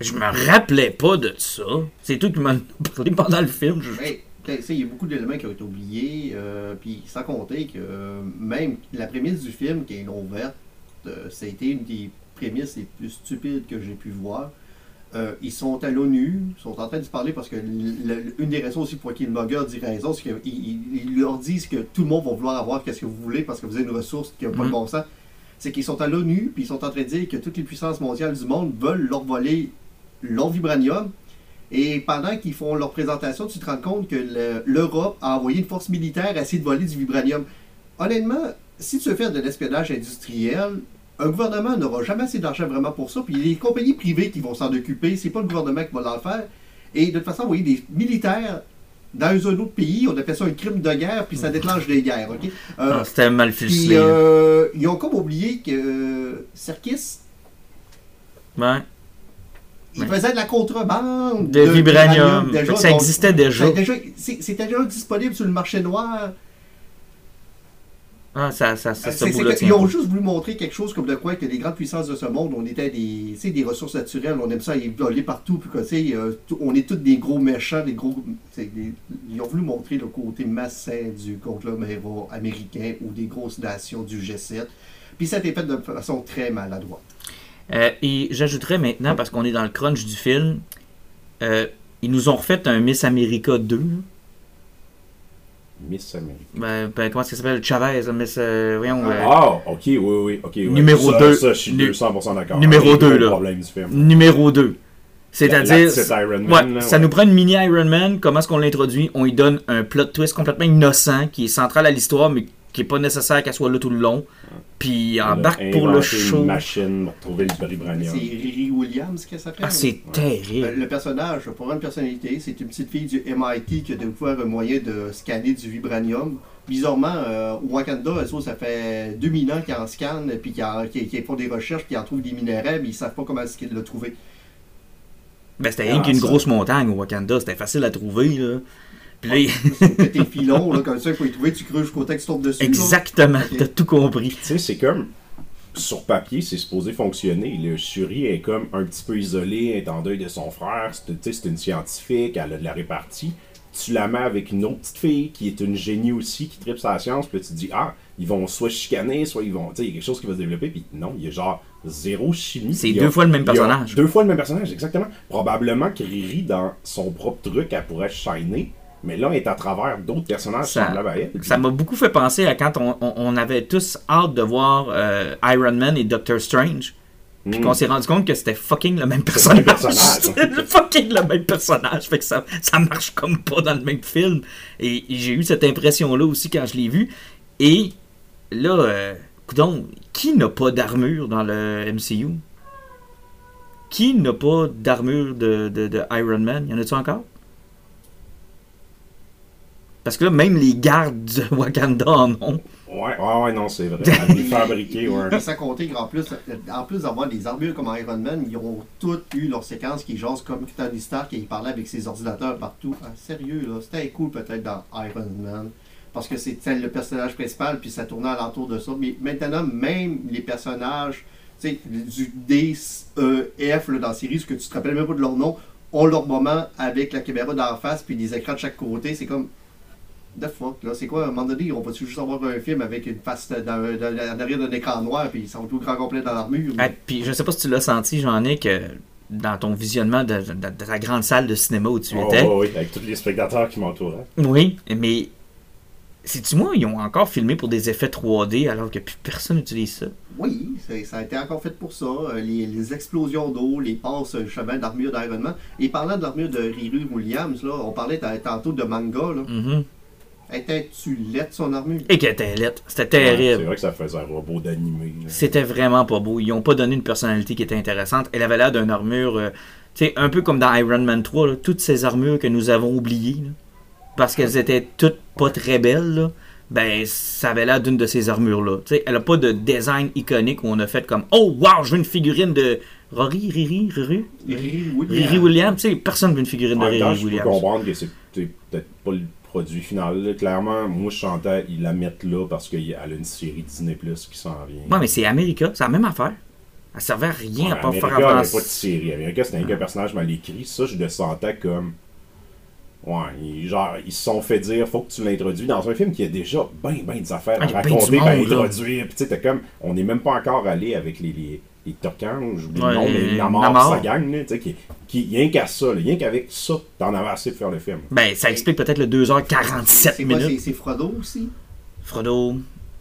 Je me rappelais pas de ça. C'est toi qui as parlé pendant le film. Je-
il y a beaucoup d'éléments qui ont été oubliés, euh, puis sans compter que euh, même la prémisse du film, qui est non verte, euh, ça a été une des prémices les plus stupides que j'ai pu voir. Euh, ils sont à l'ONU, ils sont en train de se parler parce que le- une des raisons aussi pour qui le Mugger dit raison, c'est qu'ils ils- ils leur disent que tout le monde va vouloir avoir qu'est-ce que vous voulez parce que vous avez une ressource qui n'a pas de
Mhm.
bon sens. C'est qu'ils sont à l'ONU, puis ils sont en train de dire que toutes les puissances mondiales du monde veulent leur voler leur vibranium. Et pendant qu'ils font leur présentation, tu te rends compte que le- l'Europe a envoyé une force militaire à essayer de voler du vibranium. Honnêtement, si tu veux faire de l'espionnage industriel, un gouvernement n'aura jamais assez d'argent vraiment pour ça. Puis les compagnies privées qui vont s'en occuper, c'est pas le gouvernement qui va le faire. Et de toute façon, vous voyez, des militaires dans un autre pays, on appelle ça un crime de guerre, puis ça déclenche des guerres. ok? Euh,
Ah, C'était mal
puis
ficelé. hein.
euh, ils ont comme oublié que euh, Serkis,
Ouais.
il
Ouais.
faisait de la contrebande
De vibranium.
déjà,
ça
donc-
existait déjà.
c'est- C'était déjà disponible sur le marché noir.
Ah, ça, ça, ça,
Euh,
ce
que- ils ont juste voulu montrer quelque chose comme de quoi que les grandes puissances de ce monde, on était des, des ressources naturelles, on aime ça y voler partout, puis que, euh, on est tous des gros méchants, des gros. des- ils ont voulu montrer le côté massin du conglomérat américain ou des grosses nations du G7. Puis ça a été fait de façon très maladroite.
Euh, et j'ajouterais maintenant, parce qu'on est dans le crunch du film, euh, ils nous ont refait un Miss America 2.
Miss America.
Ben, ben, comment est-ce que ça s'appelle? Chavez, Miss. euh, voyons. euh,
Ah, ok, oui, oui, ok. ouais.
Numéro
Ça,
deux.
Ça, je suis
Nu-
200% d'accord.
numéro
Un des
deux,
gros
là.
problème du film.
Numéro 2. C'est-à-dire.
C'est Iron Man.
Ouais, ça
ouais.
nous prend une mini Iron Man. Comment est-ce qu'on l'introduit? On lui donne un plot twist complètement innocent qui est central à l'histoire, mais qui est pas nécessaire qu'elle soit là tout le long. Puis embarque pour le show.
une machine pour trouver le vibranium.
C'est Riri Williams qu'elle s'appelle?
Ah, c'est terrible.
Le personnage pas une personnalité, c'est une petite fille du MIT qui a découvert un moyen de scanner du vibranium. Bizarrement, euh, au Wakanda, eux ça fait 2000 ans qu'ils en scannent, puis qu'ils font des recherches, puis qu'ils en trouvent des minéraux, mais ils savent pas comment est-ce qu'ils l'ont trouvé.
Ben, c'était
Ah,
rien qu'une
ça.
grosse montagne au Wakanda. C'était facile à trouver. Là. Puis là, il-
C'est tes filons, là, comme ça, il faut les trouver, tu creuses jusqu'au texte, tu tombes dessus.
Exactement, t'as tout compris.
Tu sais, c'est comme. Sur papier, c'est supposé fonctionner. Le Shuri est comme un petit peu isolé, est en deuil de son frère. C'est tu sais, c'est une scientifique, elle a de la répartie. Tu la mets avec une autre petite fille qui est une génie aussi, qui tripe sa science, puis là, tu te dis, ah, ils vont soit chicaner, soit ils vont. Tu sais, il y a quelque chose qui va se développer, puis non, il y a genre zéro chimie.
C'est
a-
deux fois le même personnage.
Deux fois le même personnage, exactement. Probablement que Riri, dans son propre truc, elle pourrait shiner, mais là, elle est à travers d'autres personnages
Ça-
à elle. puis-
Ça m'a beaucoup fait penser à quand on, on- on avait tous hâte de voir euh, Iron Man et Doctor Strange. Puis
Mm.
qu'on s'est rendu compte que c'était fucking le même personnage.
personnage.
C'était le fucking le même personnage. Fait que ça, ça marche comme pas dans le même film. Et, et j'ai eu cette impression-là aussi quand je l'ai vu. Et là, euh, coudonc, qui n'a pas d'armure dans le MCU? Qui n'a pas d'armure de, de, de Iron Man? Y en a-tu encore? Parce que là, même les gardes du Wakanda en ont.
Ouais, ouais, ouais, non, c'est vrai. Elle est fabriquée, ouais.
Sans compter qu'en plus, en plus d'avoir des armures comme Iron Man, ils ont toutes eu leur séquence qui jasent comme Tony Stark et il parlait avec ses ordinateurs partout. Ah, sérieux, là, c'était cool peut-être dans Iron Man. parce que c'était le personnage principal, puis ça tournait alentour de ça. Mais maintenant, même les personnages tu sais, du D, E, F là, dans la série, ce que tu te rappelles même pas de leur nom, ont leur moment avec la caméra d'en face, puis des écrans de chaque côté. C'est comme. The fuck, là, c'est quoi, à un moment donné, on va-tu juste avoir un film avec une face dans, dans, en arrière d'un écran noir, puis ils sont tout grand complet dans l'armure?
Ah, puis je sais pas si tu l'as senti, Jean-Nic, que dans ton visionnement de, de- de la grande salle de cinéma où tu
Oh,
étais.
ouais, ouais, avec tous les spectateurs qui m'entouraient.
Oui, mais. C'est-tu moi, ils ont encore filmé pour des effets 3D alors que plus personne n'utilise ça?
Oui, ça a été encore fait pour ça. Euh, Les, les explosions d'eau, les passes euh, chemin d'armure d'Iron Man. Et parlant de l'armure de Riri Williams, là, on parlait tantôt de manga. Là.
Mhm.
Étais-tu laide son armure?
Et qu'elle était laide. C'était
Ouais,
terrible.
C'est vrai que ça faisait un robot d'animé.
C'était vraiment pas beau. Ils n'ont pas donné une personnalité qui était intéressante. Elle avait l'air d'une armure, euh, tu sais, un peu comme dans Iron Man 3, là, toutes ces armures que nous avons oubliées, là, parce qu'elles étaient toutes pas très belles, là, ben ça avait l'air d'une de ces armures-là. Tu sais, elle a pas de design iconique où on a fait comme Oh wow, je veux une figurine de Rory, Riri, Riri,
Riri Williams.
Riri Williams. Tu sais, personne veut une figurine de Riri
je peux
Williams.
comprendre que c'est peut-être pas le produit final. là. Clairement, moi, je chantais, ils la mettent là parce qu'elle a une série Disney Plus qui s'en vient.
Ouais, mais c'est America, c'est la même affaire. Elle servait à rien
Ouais,
à pas
America,
faire avancer.
pas de série. America, c'était un qu'un personnage mal écrit. Ça, je le sentais comme. Ouais, il- genre, ils se sont fait dire, faut que tu l'introduis dans un film qui a déjà ben, ben des affaires
Ah,
à
ben
raconter, ben
là.
introduire. Puis tu sais, t'es comme, on n'est même pas encore allé avec les, les, les Tocan, j'oublie
Ouais,
le nom, mais Namor,
Namor.
sa gang, là, tu sais, qui, qui, rien qu'à ça, là, rien qu'avec ça, t'en avais assez pour faire le film.
Ben, ça explique peut-être le 2h47
C'est quoi, c'est-
minutes.
c'est Frodo aussi?
Frodo.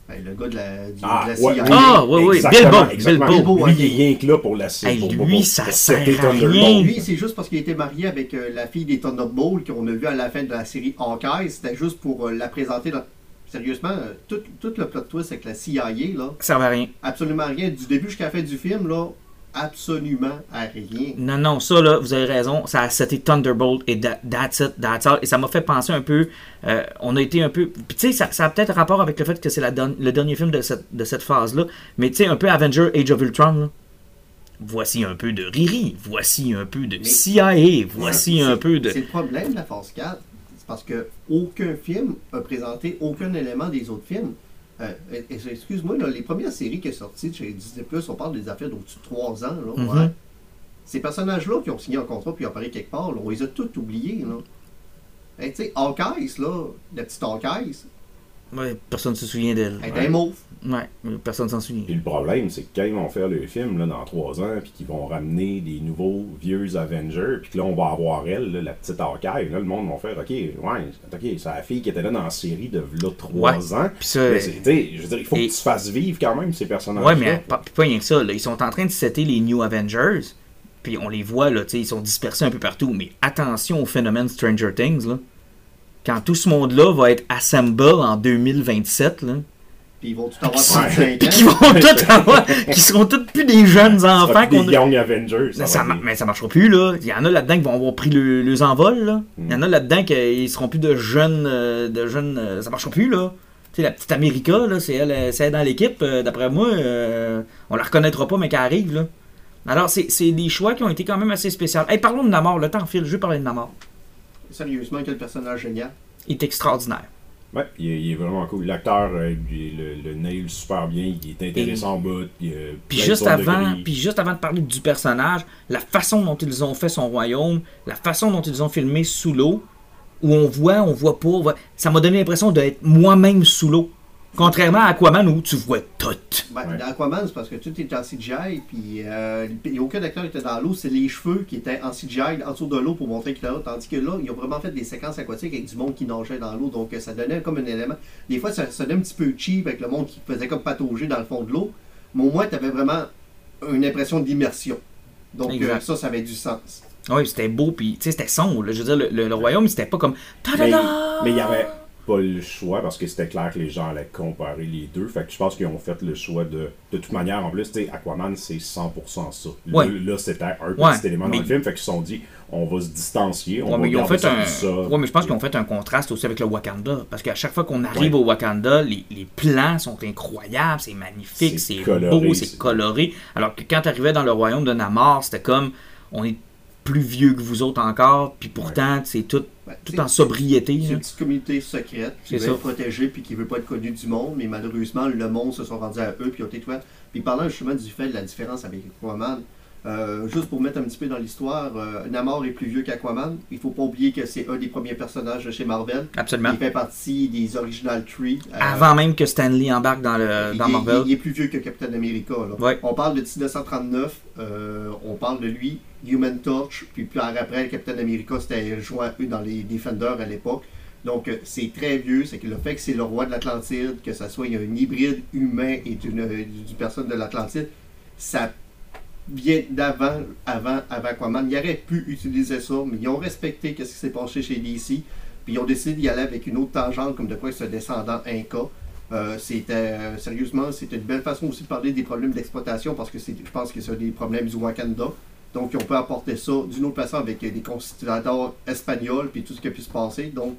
Ben, le gars de la, du,
Ah,
de la
ouais,
CIA.
oui,
Ah, oui, oui, Bilbo. Bilbo.
Bilbo,
Lui, il est rien que là pour la
Hey,
pour-
lui,
pour-
ça sert à
Thunderbolt.
rien.
Lui, c'est juste parce qu'il était marié avec euh, la fille des Thunderbolts qu'on a vu à la fin de la série Hawkeye. C'était juste pour euh, la présenter dans... Sérieusement, euh, tout, tout le plot twist avec la CIA, là,
Ça à rien.
absolument rien. Du début jusqu'à la fin du film, là, absolument à rien.
Non, non, ça, là, vous avez raison. Ça a c'était Thunderbolt et that- that's it, that's all. Et ça m'a fait penser un peu. euh, on a été un peu. Puis, tu sais, ça, ça a peut-être rapport avec le fait que c'est la don- le dernier film de cette, de cette phase-là. Mais, tu sais, un peu Avenger Age of Ultron, là. Voici un peu de Riri. Voici un peu de CIA. Voici un peu de.
C'est le problème de la phase 4. Parce que aucun film a présenté aucun élément des autres films. Euh, Excuse-moi, les premières séries qui sont sorties chez Disney+, on parle des affaires d'au-dessus de 3 ans. Là,
Mhm.
ouais. Ces personnages-là qui ont signé un contrat puis apparu quelque part, là, on les a tous oubliés. Là. Tu sais, Hawkeye, là, la petite Hawkeye,
Ouais, personne ne se souvient d'elle.
elle était mauve.
Ouais, personne s'en souvient.
Puis le problème, c'est que quand ils vont faire le film là, dans trois ans, puis qu'ils vont ramener des nouveaux vieux Avengers, puis que là, on va avoir elle, là, la petite Hawkeye, là, le monde va faire OK, ouais, OK, c'est la fille qui était là dans la série de là trois
Ouais.
ans.
Puis ça,
Mais je veux dire, il faut
et-
que tu fasses vivre quand même ces personnages.
Ouais, mais pas, pas rien que ça. là. Ils sont en train de setter les New Avengers. Puis on les voit, là, tu sais, ils sont dispersés un peu partout. Mais attention au phénomène Stranger Things. Là. Quand tout ce monde-là va être assemble en 2027, là,
Puis ils vont tout avoir
Ouais.
35
puis
ans.
qu'ils vont tous avoir, qui seront tous plus des jeunes enfants
des Young Avengers.
mais
Ça
ça, mais ça marchera plus, là. Il y en a là-dedans qui vont avoir pris le, les envols, là. Il y en a
Mm.
là-dedans qui seront plus de jeunes. euh, de jeunes euh, ça marchera plus, là. Tu sais, la petite America, là, c'est elle, c'est elle dans l'équipe. euh, D'après moi, euh, on la reconnaîtra pas, mais qu'elle arrive, là. Alors, c'est c'est des choix qui ont été quand même assez spéciaux. Hey, parlons de Namor. Le temps file. Je vais parler de Namor.
Sérieusement, quel personnage génial.
Il est extraordinaire.
Ouais, il est, il est vraiment cool. L'acteur, euh, il le, le nail super bien, il est intéressant en
Puis juste, avant, puis juste avant de parler du personnage, la façon dont ils ont fait son royaume, la façon dont ils ont filmé sous l'eau, où on voit, on voit pas, on voit- ça m'a donné l'impression d'être moi-même sous l'eau. Contrairement à Aquaman où tu vois tout.
Ben,
Ouais.
Dans Aquaman, c'est parce que tout était en CGI, puis euh, il y a aucun acteur qui était dans l'eau, c'est les cheveux qui étaient en CGI en dessous de l'eau pour montrer qu'il était là. Tandis que là, ils ont vraiment fait des séquences aquatiques avec du monde qui nageait dans l'eau, donc euh, ça donnait comme un élément. Des fois, ça donnait un petit peu cheap avec le monde qui faisait comme patauger dans le fond de l'eau, mais au moins, tu avais vraiment une impression d'immersion. Donc euh, ça, ça avait du sens.
Oui, c'était beau, puis tu sais, c'était sombre. là. Je veux dire, le, le- le royaume, c'était pas comme.
Mais il y avait pas le choix parce que c'était clair que les gens allaient comparer les deux. Fait que je pense qu'ils ont fait le choix de. De toute manière, en plus, Aquaman, c'est 100% ça. Là, c'était un petit élément
mais-
dans le film. Fait qu'ils se sont dit, on va se distancier. On
Ouais,
va
mais ils ont fait
ça
un.
ça.
Ouais, mais je pense qu'ils ont fait un contraste aussi avec le Wakanda. Parce qu'à chaque fois qu'on arrive au Wakanda, les, les plans sont incroyables, c'est magnifique,
C'est
beau, c'est
c'est-
coloré. Alors que quand tu arrivais dans le royaume de Namor, c'était comme on est plus vieux que vous autres encore, puis pourtant, c'est tout Tout en sobriété.
C'est
là.
une petite communauté secrète qui veut être protégée puis qui veut pas être connue du monde, mais malheureusement, le monde se sont rendus à eux puis ont été. Puis parlant justement du fait de la différence avec Aquaman, euh, juste pour mettre un petit peu dans l'histoire, euh, Namor est plus vieux qu'Aquaman. Il faut pas oublier que c'est un des premiers personnages de chez Marvel.
Absolument.
Il fait partie des Original Tree. euh,
Avant même que Stanley embarque dans, le, dans Marvel.
il est plus vieux que Captain America. là.
Ouais.
On parle de 1939, euh, on parle de lui, Human Torch, puis plus après, Captain America, c'était joint eux dans les Defenders à l'époque. Donc c'est très vieux, c'est que le fait que c'est le roi de l'Atlantide, que ça soit un hybride humain et d'une d'une personne de l'Atlantide, ça vient d'avant, avant, avant Aquaman. Ils auraient pu utiliser ça, mais ils ont respecté ce qui s'est passé chez DC, puis ils ont décidé d'y aller avec une autre tangente, comme de quoi un descendant Inca. Euh, c'était euh, sérieusement, c'était une belle façon aussi de parler des problèmes d'exploitation parce que c'est, je pense que c'est des problèmes du Wakanda. Donc, on peut apporter ça d'une autre façon avec euh, des conquistadors espagnols puis tout ce qui a pu se passer. Donc,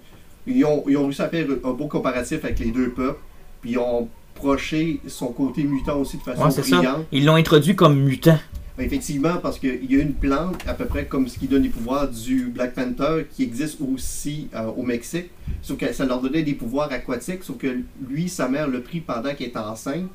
ils ont, ils ont réussi à faire un beau comparatif avec les deux peuples. Puis, ils ont proché son côté mutant aussi de façon
Ouais, ça.
brillante.
Ils l'ont introduit comme mutant.
Effectivement, parce qu'il y a une plante, à peu près comme ce qui donne les pouvoirs du Black Panther, qui existe aussi euh, au Mexique. Sauf que ça leur donnait des pouvoirs aquatiques, sauf que lui, sa mère l'a pris pendant qu'elle était enceinte.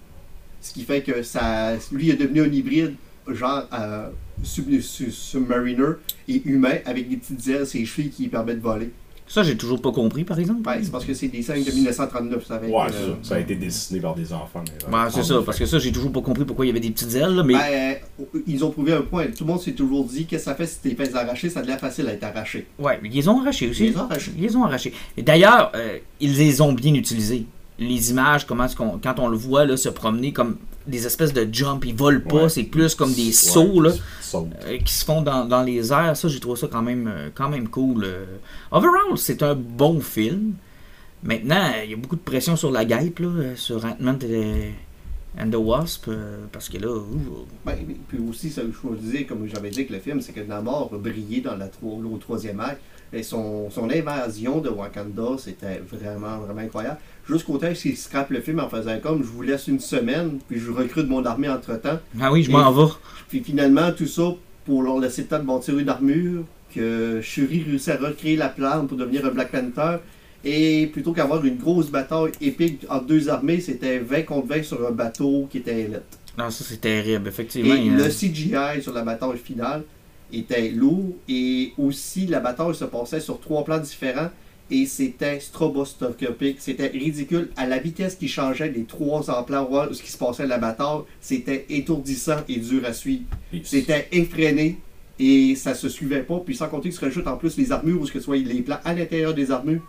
Ce qui fait que ça, lui est devenu un hybride, genre euh, sub- sub- submariner et humain, avec des petites ailes, ses chevilles qui lui permettent de voler.
Ça, j'ai toujours pas compris, par exemple.
Ouais, c'est parce que c'est des scènes de 1939, ça avait
Ouais,
été,
c'est
euh,
ça. Ça a été dessiné par des enfants. mais,
Ouais, c'est
en
ça, parce que ça, j'ai toujours pas compris pourquoi il y avait des petites ailes, là, mais
ben, euh, ils ont prouvé un point. Tout le monde s'est toujours dit que ça fait si t'es fait arracher, ça a l'air facile à être arraché.
ouais, mais ils les ont arrachés aussi.
Ils les ont arrachés.
Ils les ont arrachés. Et d'ailleurs, euh, ils les ont bien utilisés. Les images, comment quand on le voit là, se promener comme des espèces de jump, ils volent pas,
Ouais.
c'est plus comme des
Ouais,
sauts là, euh, qui se font dans, dans les airs. Ça, j'ai trouvé ça quand même, euh, quand même cool. euh. Overall, c'est un bon film. Maintenant, il y a beaucoup de pression sur la guêpe, là, sur Ant-Man and the Wasp, euh, parce que là, ouh,
Ben, puis aussi, ça, je vous disais, comme j'avais dit que le film, c'est que Namor a brillé dans la au troisième acte. Et son, son invasion de Wakanda, c'était vraiment, vraiment incroyable. Jusqu'au temps qu'il scrape le film en faisant comme je vous laisse une semaine, puis je recrute mon armée entre temps.
ah oui, je m'en vais.
Puis finalement, tout ça pour leur laisser le temps de bâtir une armure, que Shuri réussit à recréer la plante pour devenir un Black Panther. Et plutôt qu'avoir une grosse bataille épique entre deux armées, c'était 20 contre 20 sur un bateau qui était élite.
Non, ça c'est terrible, effectivement.
Et
a-
le CGI sur la bataille finale était lourd et aussi la bataille se passait sur trois plans différents et c'était stroboscopique, c'était ridicule à la vitesse qui changeait les trois emplats ce qui se passait à la bataille, c'était étourdissant et dur à suivre. C'était effréné et ça se suivait pas puis sans compter que se rajoute en plus les armures ou ce que ce soit les plans à l'intérieur des armures,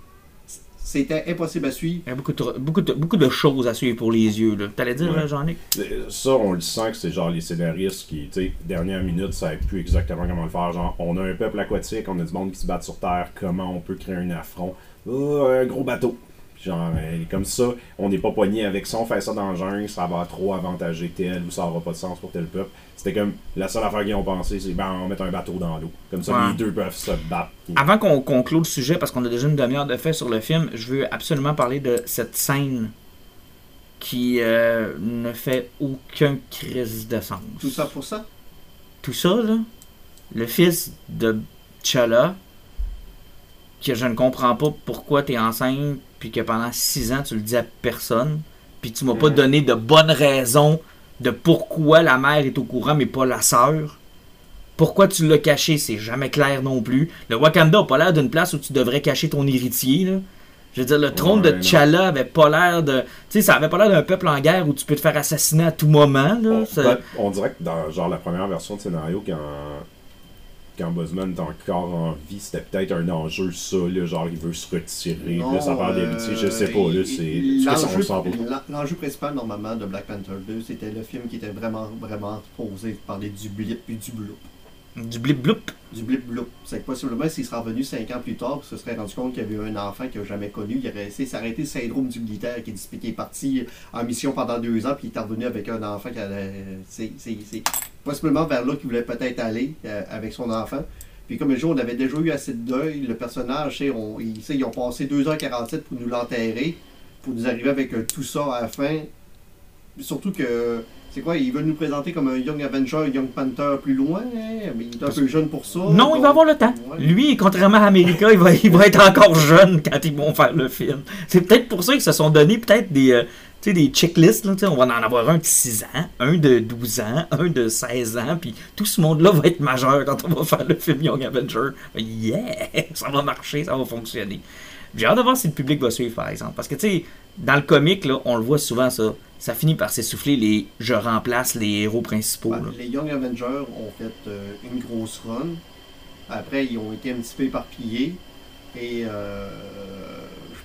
c'était impossible à suivre.
Il y a beaucoup de, beaucoup, de, beaucoup de choses à suivre pour les yeux. là. T'allais dire,
Ouais.
là, Jean-Nic?
Euh, Ça, on le sent que c'est genre les scénaristes qui, tu sais, dernière minute, savaient plus exactement comment le faire. Genre, on a un peuple aquatique, on a du monde qui se bat sur terre, comment on peut créer un affront? Ah, Un gros bateau. Puis Genre, euh, comme ça, on n'est pas poigné avec ça, on fait ça dans le jungle, ça va trop avantager tel ou ça aura pas de sens pour tel peuple. C'était comme la seule affaire qu'ils ont pensé, c'est ben, on va mettre un bateau dans l'eau. Comme ça,
Ouais.
les deux peuvent se battre.
Avant qu'on conclue le sujet, parce qu'on a déjà une demi-heure de fait sur le film, je veux absolument parler de cette scène qui euh, ne fait aucun crise de sens.
Tout ça pour ça?
Tout ça, là, le fils de T'Challa, que je ne comprends pas pourquoi tu es enceinte, puis que pendant six ans, tu le dis à personne, puis tu m'as pas
Mhm.
donné de bonnes raisons de pourquoi la mère est au courant, mais pas la sœur. Pourquoi tu l'as caché, c'est jamais clair non plus. Le Wakanda a pas l'air d'une place où tu devrais cacher ton héritier, là. Je veux dire, le trône
Ouais,
de. T'Challa avait pas l'air de... Tu sais, ça avait pas l'air d'un peuple en guerre où tu peux te faire assassiner à tout moment, là.
On,
Ça-
peut- on dirait que dans genre la première version de scénario, quand, quand Buzzman est encore en vie, c'était peut-être un enjeu, ça, là, genre il veut se retirer,
Non,
là, ça
euh,
d'héritier, je sais pas, là, c'est.
L'enjeu principal, normalement, de Black Panther 2, c'était le film qui était vraiment, vraiment posé, parler du blip puis du bloop.
Du blip bloup?
Du blip bloop. C'est que possiblement, s'il serait revenu 5 ans plus tard, il se serait rendu compte qu'il y avait eu un enfant qu'il n'a jamais connu, il aurait essayé s'arrêter le syndrome du militaire qui, est parti en mission pendant deux ans, puis il est revenu avec un enfant qui allait. C'est possiblement vers là qu'il voulait peut-être aller euh, avec son enfant. Puis comme le jour, on avait déjà eu assez de deuil, le personnage, on- sais, ils ont passé 2h47 pour nous l'enterrer, pour nous arriver avec un tout ça à la fin. Surtout que, c'est quoi, ils veulent nous présenter comme un Young Avenger, un Young Panther plus loin, hein, mais il est un peu jeune pour ça.
Non, il va avoir le temps.
Ouais.
Lui, contrairement à America, il va, il va être encore jeune quand ils vont faire le film. C'est peut-être pour ça qu'ils se sont donné peut-être des, euh, sais, des checklists. Là, on va en avoir un de 6 ans, un de 12 ans, un de 16 ans, puis tout ce monde-là va être majeur quand on va faire le film Young Avenger. Yeah! Ça va marcher, ça va fonctionner. J'ai hâte de voir si le public va suivre, par exemple. Parce que, tu sais, dans le comic, là, on le voit souvent, ça. Ça finit par s'essouffler les « je remplace les héros principaux ». Là.
les Young Avengers ont fait euh, une grosse run. Après, ils ont été un petit peu éparpillés. Et euh,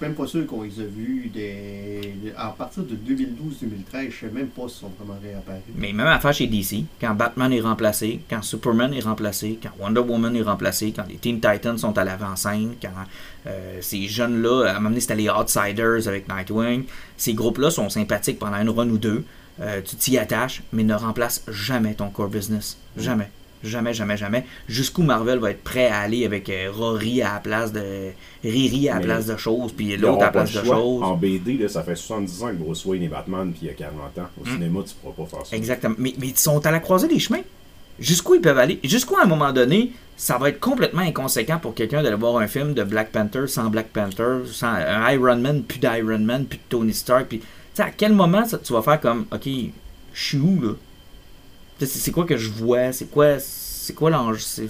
suis même pas sûr qu'on les a vus des... à partir de 2012-2013. Je sais même pas s'ils sont vraiment réapparus.
Mais même affaire chez DC, quand Batman est remplacé, quand Superman est remplacé, quand Wonder Woman est remplacé, quand les Teen Titans sont à l'avant-scène, quand euh, ces jeunes-là, à un moment donné c'était les Outsiders avec Nightwing, ces groupes-là sont sympathiques pendant une run ou deux, euh, tu t'y attaches, mais ne remplace jamais ton core business. Jamais. Jamais, jamais, jamais. Jusqu'où Marvel va être prêt à aller avec euh, Rory à la place de. Riri à la
Mais
place de choses, puis l'autre à la place de choses.
En BD, là, ça fait 70 ans que Bruce Wayne est Batman, puis il y a 40 ans. Au
Mm.
cinéma, tu pourras pas faire ça.
Exactement. Mais, mais ils sont à la croisée des chemins. Jusqu'où ils peuvent aller? Jusqu'où, à un moment donné, ça va être complètement inconséquent pour quelqu'un d'aller voir un film de Black Panther sans Black Panther, sans un Iron Man, plus d'Iron Man, plus de Tony Stark. Puis, tu sais, à quel moment ça, tu vas faire comme, OK, je suis où, là? C'est quoi que je vois? C'est quoi, c'est quoi l'enjeu?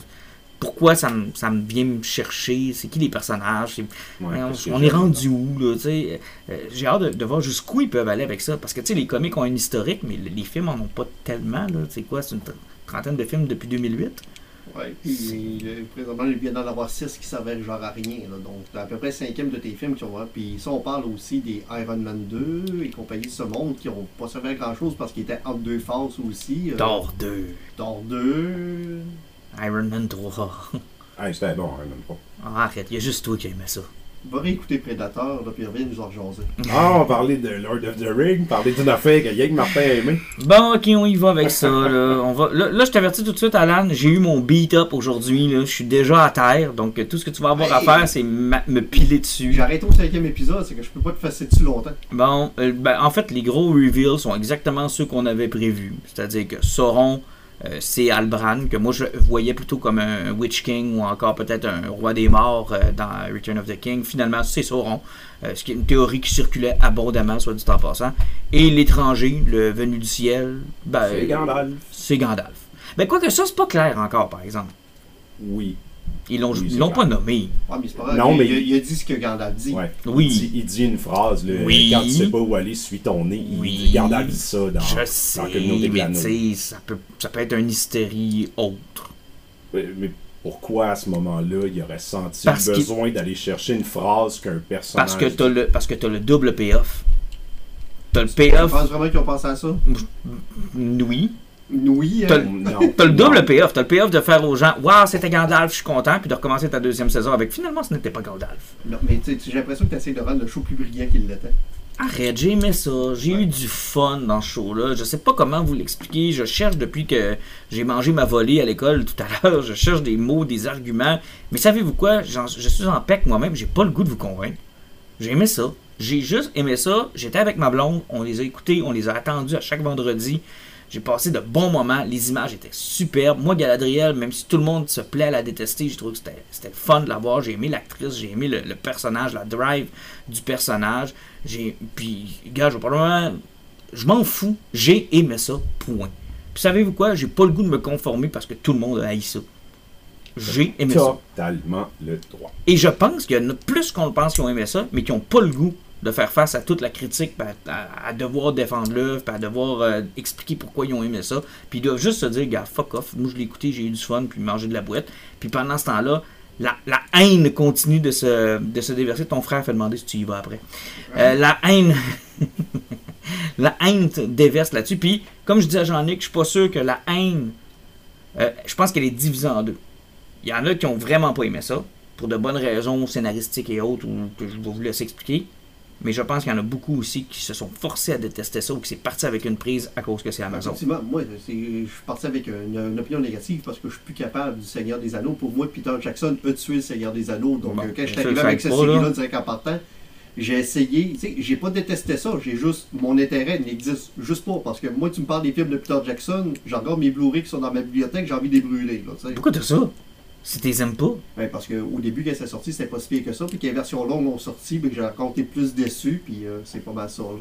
Pourquoi ça me, ça me vient me chercher? C'est qui les personnages?
Ouais,
on est rendu où, là, tu sais? Euh, J'ai hâte de, de voir jusqu'où ils peuvent aller avec ça. Parce que, tu sais, les comics ont un historique, mais les films en ont pas tellement, là. C'est quoi? C'est une tr- trentaine de films depuis 2008?
Ouais, puis présentement, il vient d'en avoir 6 qui s'avaient genre à rien. Là, donc, t'as à peu près cinquième de tes films qui ont. Puis ça, on parle aussi des Iron Man 2 et compagnie de ce monde qui ont pas servi à grand chose parce qu'ils étaient entre deux phases aussi. euh,
Thor 2,
Thor 2.
Iron Man 3.
Hey, c'était bon, hein, même pas.
Ah, arrête, il y a juste toi qui aimais ça.
Va réécouter Predator, là, puis reviens nous en rejaser.
Ah, on parlait de Lord of the Ring, parler d'une affaire que Yank Martin a aimé.
Bon, ok, on y va avec ça. Là, on va... là, là, je t'avertis tout de suite, Alan, j'ai eu mon beat-up aujourd'hui. là. Je suis déjà à terre. Donc, tout ce que tu vas avoir à faire, c'est ma- me piler dessus.
J'ai arrêté au cinquième épisode, c'est que je peux pas te fasser dessus longtemps.
Bon, euh, ben, en fait, les gros reveals sont exactement ceux qu'on avait prévus. C'est-à-dire que Sauron, euh, c'est Albran, que moi je voyais plutôt comme un Witch King ou encore peut-être un roi des morts euh, dans Return of the King. Finalement, c'est Sauron, euh, ce qui est une théorie qui circulait abondamment, soit dit en passant. Et l'étranger, le venu du ciel, ben,
C'est Gandalf.
c'est Gandalf. Ben, quoique ça, c'est pas clair encore, par exemple.
Oui.
Ils l'ont ils l'ont pas nommé.
Ouais, mais c'est pas grave.
Non,
il,
mais-
il a, il a dit ce que Gandalf dit.
Ouais.
Oui.
Il dit, il dit une phrase, là,
Oui.
quand tu sais pas où aller, suis ton nez. Il
Oui.
dit, Gandalf dit ça dans,
Je
dans
sais,
la communauté de
mais tu ça peut, ça peut être une hystérie autre.
Mais, mais pourquoi à ce moment-là, il aurait senti
Parce
le besoin d'aller chercher une phrase qu'un personnage.
Parce que t'as le, parce que t'as le double payoff. T'as le
Tu
payoff,
penses vraiment qu'ils ont pensé à ça?
oui.
Oui,
T'as
hein?
le-. T'as le double
Non.
payoff. T'as le payoff de faire aux gens, waouh, c'était Gandalf, je suis content, puis de recommencer ta deuxième saison avec finalement, ce n'était pas Gandalf.
Non, mais tu sais, j'ai l'impression que tu essaies de rendre le show plus brillant qu'il l'était.
Arrête, j'ai aimé ça. J'ai eu du fun dans ce show-là. Je sais pas comment vous l'expliquer. Je cherche depuis que j'ai mangé ma volée à l'école tout à l'heure. Je cherche des mots, des arguments. Mais savez-vous quoi? Je suis en paix moi-même. J'ai pas le goût de vous convaincre. J'ai aimé ça. J'ai juste aimé ça. J'étais avec ma blonde. On les a écoutés. On les a attendus à chaque vendredi. J'ai passé de bons moments. Les images étaient superbes. Moi, Galadriel, même si tout le monde se plaît à la détester, j'ai trouvé que c'était le fun de la voir. J'ai aimé l'actrice, j'ai aimé le, le personnage, la drive du personnage. J'ai. Puis, gars, je vais probablement. Je m'en fous. J'ai aimé ça. Point. Puis, savez-vous quoi? J'ai pas le goût de me conformer parce que tout le monde a haï ça. J'ai aimé ça.
Totalement le droit.
Et je pense qu'il y en a plus qu'on le pense qui ont aimé ça, mais qui n'ont pas le goût de faire face à toute la critique, puis à, à- à devoir défendre l'œuvre, puis à devoir euh, expliquer pourquoi ils ont aimé ça. Puis ils doivent juste se dire, gars, fuck off, moi je l'ai écouté, j'ai eu du fun, puis manger de la boîte. Puis pendant ce temps-là, la, la haine continue de se, de se déverser. Ton frère fait demander si tu y vas après. Euh, la haine. la haine déverse là-dessus. Puis, comme je dis à Jean-Nic, je suis pas sûr que la haine. euh, je pense qu'elle est divisée en deux. Il y en a qui ont vraiment pas aimé ça, pour de bonnes raisons scénaristiques et autres, ou que je vais vous laisser expliquer. Mais je pense qu'il y en a beaucoup aussi qui se sont forcés à détester ça ou qui c'est parti avec une prise à cause que c'est Amazon.
Effectivement, moi, je suis parti avec une, une opinion négative parce que je suis plus capable du Seigneur des Anneaux. Pour moi, Peter Jackson a tué le Seigneur des Anneaux. Donc,
Bon,
euh, quand je suis arrivé avec
là.
série-là, direct en partant, J'ai essayé, tu sais, j'ai pas détesté ça, j'ai juste, mon intérêt n'existe juste pas, parce que moi, tu me parles des films de Peter Jackson, j'en regarde mes Blu-ray qui sont dans ma bibliothèque, j'ai envie de les brûler, là, tu sais.
Pourquoi t'as ça? Si t'es aimes pas.
Ben, parce qu'au début, quand c'est sorti, c'était pas si pire que ça, puis quand les versions longues ont sorti, ben, j'ai raconté plus déçu, puis euh, c'est pas mal ça, là.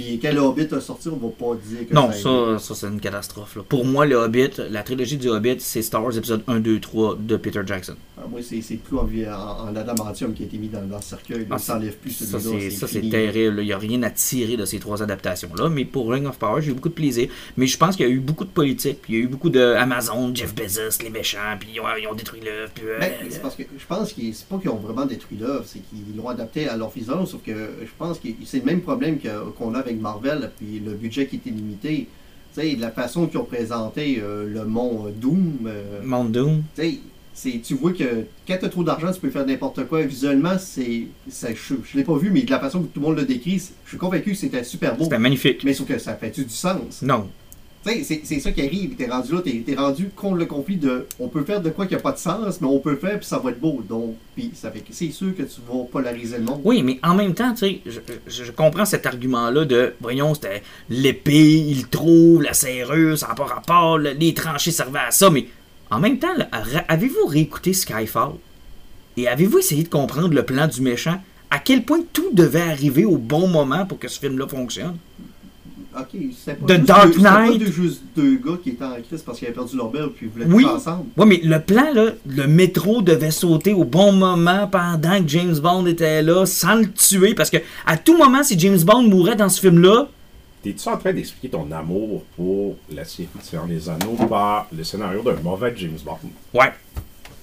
Puis quand le Hobbit a sorti, on va pas dire que
Non, ça, ça c'est une catastrophe. là. Pour moi, le Hobbit, la trilogie du Hobbit, c'est Star Wars épisode 1, 2, 3 de Peter Jackson.
Ah, moi, c'est plus en, en, adamantium qui a été mis dans, dans le cercueil.
Ah,
ça enlève plus
Ça,
celui-là.
c'est, ça, c'est
fini.
terrible. Il n'y a rien à tirer de ces trois adaptations-là. Mais pour Ring of Power, j'ai eu beaucoup de plaisir. Mais je pense qu'il y a eu beaucoup de politique. Puis il y a eu beaucoup de Amazon, Jeff Bezos, les méchants. Puis ils ont, ils ont détruit l'œuvre. Euh,
c'est parce que je pense que c'est pas qu'ils ont vraiment détruit l'œuvre, c'est qu'ils l'ont adapté à leur façon, sauf que je pense que c'est le même problème qu'on a avec Marvel, puis le budget qui était limité. Tu sais, de la façon qu'ils ont présenté euh, le mont euh, Doom, euh,
Mount Doom.
tu sais, c'est- tu vois que quand tu as trop d'argent, tu peux faire n'importe quoi. Visuellement, c'est, ça- je, je l'ai pas vu, mais de la façon que tout le monde le décrit, je suis convaincu que c'était super beau.
C'était magnifique.
Mais sauf que ça fait-tu du sens?
Non.
C'est- ça qui arrive. T'es rendu là, t'es es rendu contre le conflit de on peut faire de quoi qui a pas de sens, mais on peut faire puis ça va être beau. Donc, puis ça fait c'est sûr que tu vas polariser le monde.
Oui, mais en même temps, tu sais, je, comprends cet argument-là de, voyons, c'était l'épée, il trouve, la serrure, ça n'a pas rapport, le- les tranchées servaient à ça, mais en même temps, avez-vous réécouté Skyfall? Et avez-vous essayé de comprendre le plan du méchant? À quel point tout devait arriver au bon moment pour que ce film-là fonctionne?
Ok, c'est pas,
The
juste
Dark
deux- pas
Knight.
deux- juste deux gars qui étaient en crise parce qu'ils avaient perdu leur belle puis ils voulaient
Oui.
être ensemble.
Ouais, mais le plan, là, le métro devait sauter au bon moment pendant que James Bond était là, sans le tuer, parce que à tout moment, si James Bond mourait dans ce film-là,
T'es-tu en train d'expliquer ton amour pour la série de Seigneur des Anneaux par le scénario d'un mauvais James Bond?
Ouais.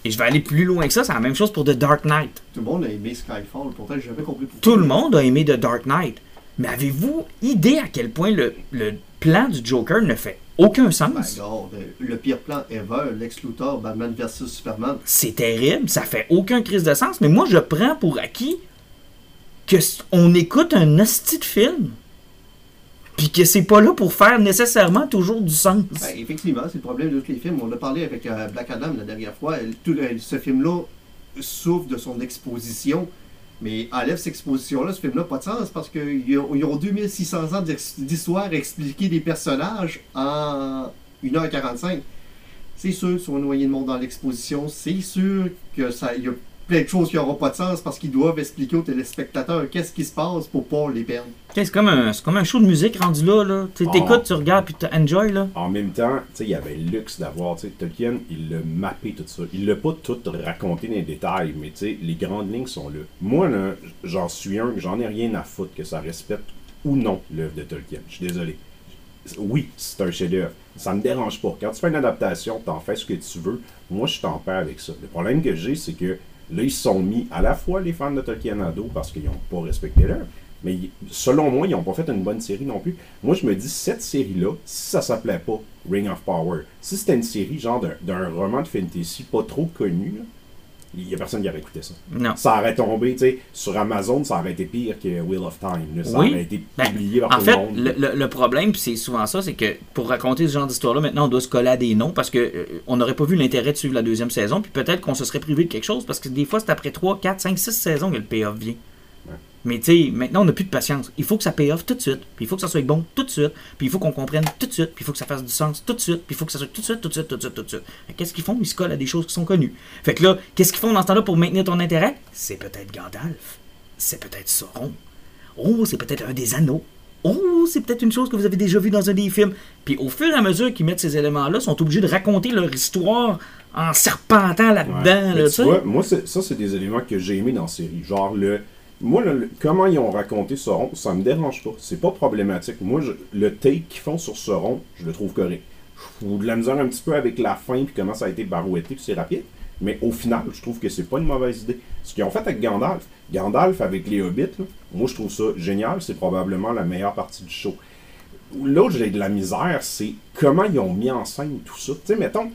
Et je vais aller plus loin que ça, c'est la même chose pour The Dark Knight.
Tout le monde a aimé Skyfall, pourtant j'ai jamais compris pourquoi.
Tout le monde a aimé The Dark Knight. Mais avez-vous idée à quel point le, le plan du Joker ne fait aucun
Ben,
sens?
regarde, euh, le pire plan ever, Lex Luthor, Batman vs Superman.
C'est terrible, ça fait aucun crise de sens, mais moi je prends pour acquis que s- on écoute un hostie de film. Puis que c'est pas là pour faire nécessairement toujours du sens.
Ben, effectivement, c'est le problème de tous les films. On a parlé avec euh, Black Adam la dernière fois. Tout le- ce film-là souffre de son exposition. Mais enlève cette exposition-là, ce film-là, pas de sens parce qu'ils ont, ils ont 2600 ans d'histoire à expliquer des personnages en 1h45. C'est sûr qu'ils sont noyés de monde dans l'exposition. C'est sûr que ça, y a plein de choses qui n'auront pas de sens parce qu'ils doivent expliquer aux téléspectateurs qu'est-ce qui se passe pour pas les perdre.
C'est comme, un- c'est comme un show de musique rendu là. là. Tu sais,
Ah.
T'écoutes, tu regardes, puis tu enjoy. Là.
En même temps, tu sais, il y avait le luxe d'avoir, tu sais, Tolkien, il l'a mappé tout ça. Il l'a pas tout raconté dans les détails, mais tu sais, les grandes lignes sont là. Moi, là, j'en suis un, j'en ai rien à foutre que ça respecte ou non l'œuvre de Tolkien. Je suis désolé. Oui, c'est un chef-d'œuvre. Ça me dérange pas. Quand tu fais une adaptation, t'en fais ce que tu veux. Moi, je t'en perds avec ça. Le problème que j'ai, c'est que là, ils se sont mis à la fois les fans de Tolkien à dos parce qu'ils n'ont pas respecté l'œuvre, mais selon moi, ils n'ont pas fait une bonne série non plus. Moi, je me dis, cette série-là, si ça s'appelait pas Ring of Power, si c'était une série genre d'un- roman de fantasy pas trop connu, il n'y a personne qui aurait écouté ça.
Non.
Ça aurait tombé, tu sais, sur Amazon, ça aurait été pire que Wheel of Time. là. Ça
Oui.
aurait été
Ben,
publié par
En
tout
fait,
le monde.
le, le- le problème, c'est souvent ça, c'est que pour raconter ce genre d'histoire-là, maintenant, on doit se coller à des noms parce que euh, on n'aurait pas vu l'intérêt de suivre la deuxième saison, puis peut-être qu'on se serait privé de quelque chose parce que des fois, c'est après 3, 4, 5, 6 saisons que le payoff vient. Mais tu sais, maintenant, on n'a plus de patience. Il faut que ça paye off tout de suite, puis il faut que ça soit bon tout de suite, puis il faut qu'on comprenne tout de suite, puis il faut que ça fasse du sens tout de suite, puis il faut que ça soit tout de suite, tout de suite, tout de suite, tout de suite. Qu'est-ce qu'ils font? Ils se collent à des choses qui sont connues. Fait que là, qu'est-ce qu'ils font dans ce temps-là pour maintenir ton intérêt? C'est peut-être Gandalf, c'est peut-être Sauron, oh, c'est peut-être un des anneaux. Oh, c'est peut-être une chose que vous avez déjà vue dans un des films. Puis au fur et à mesure qu'ils mettent ces éléments-là, ils sont obligés de raconter leur histoire en serpentant là-dedans. Là,
tu vois, moi, ça, c'est des éléments que j'ai aimés dans la série. Genre, le, moi, comment ils ont raconté Sauron, ça me dérange pas. C'est pas problématique. Moi, le take qu'ils font sur Sauron, je le trouve correct. Je trouve de la misère un petit peu avec la fin, puis comment ça a été barouetté, puis c'est rapide. Mais au final, je trouve que c'est pas une mauvaise idée. Ce qu'ils ont fait avec Gandalf, Gandalf avec les Hobbits, moi, je trouve ça génial. C'est probablement la meilleure partie du show. Là où j'ai de la misère, c'est comment ils ont mis en scène tout ça. Tu sais, mettons,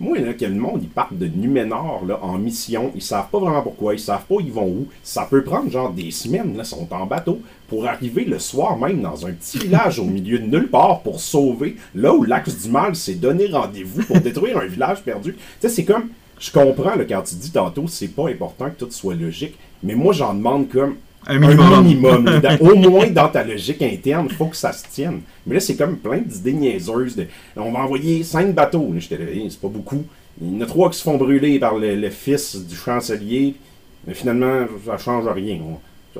moi, là, que le monde, ils partent de Numénor là, en mission, ils savent pas vraiment pourquoi, ils savent pas ils vont où. Ça peut prendre genre des semaines, là, sont en bateau, pour arriver le soir même dans un petit village au milieu de nulle part pour sauver, là où l'axe du mal s'est donné rendez-vous pour détruire un village perdu. Tu sais, c'est comme, je comprends là, quand tu dis tantôt, c'est pas important que tout soit logique, mais moi, j'en demande comme,
Un minimum.
Au moins, dans ta logique interne, il faut que ça se tienne. Mais là, c'est comme plein d'idées niaiseuses. De, on va envoyer cinq bateaux. J'étais là, c'est pas beaucoup. Il y en a trois qui se font brûler par le, fils du chancelier. Mais finalement, ça change rien.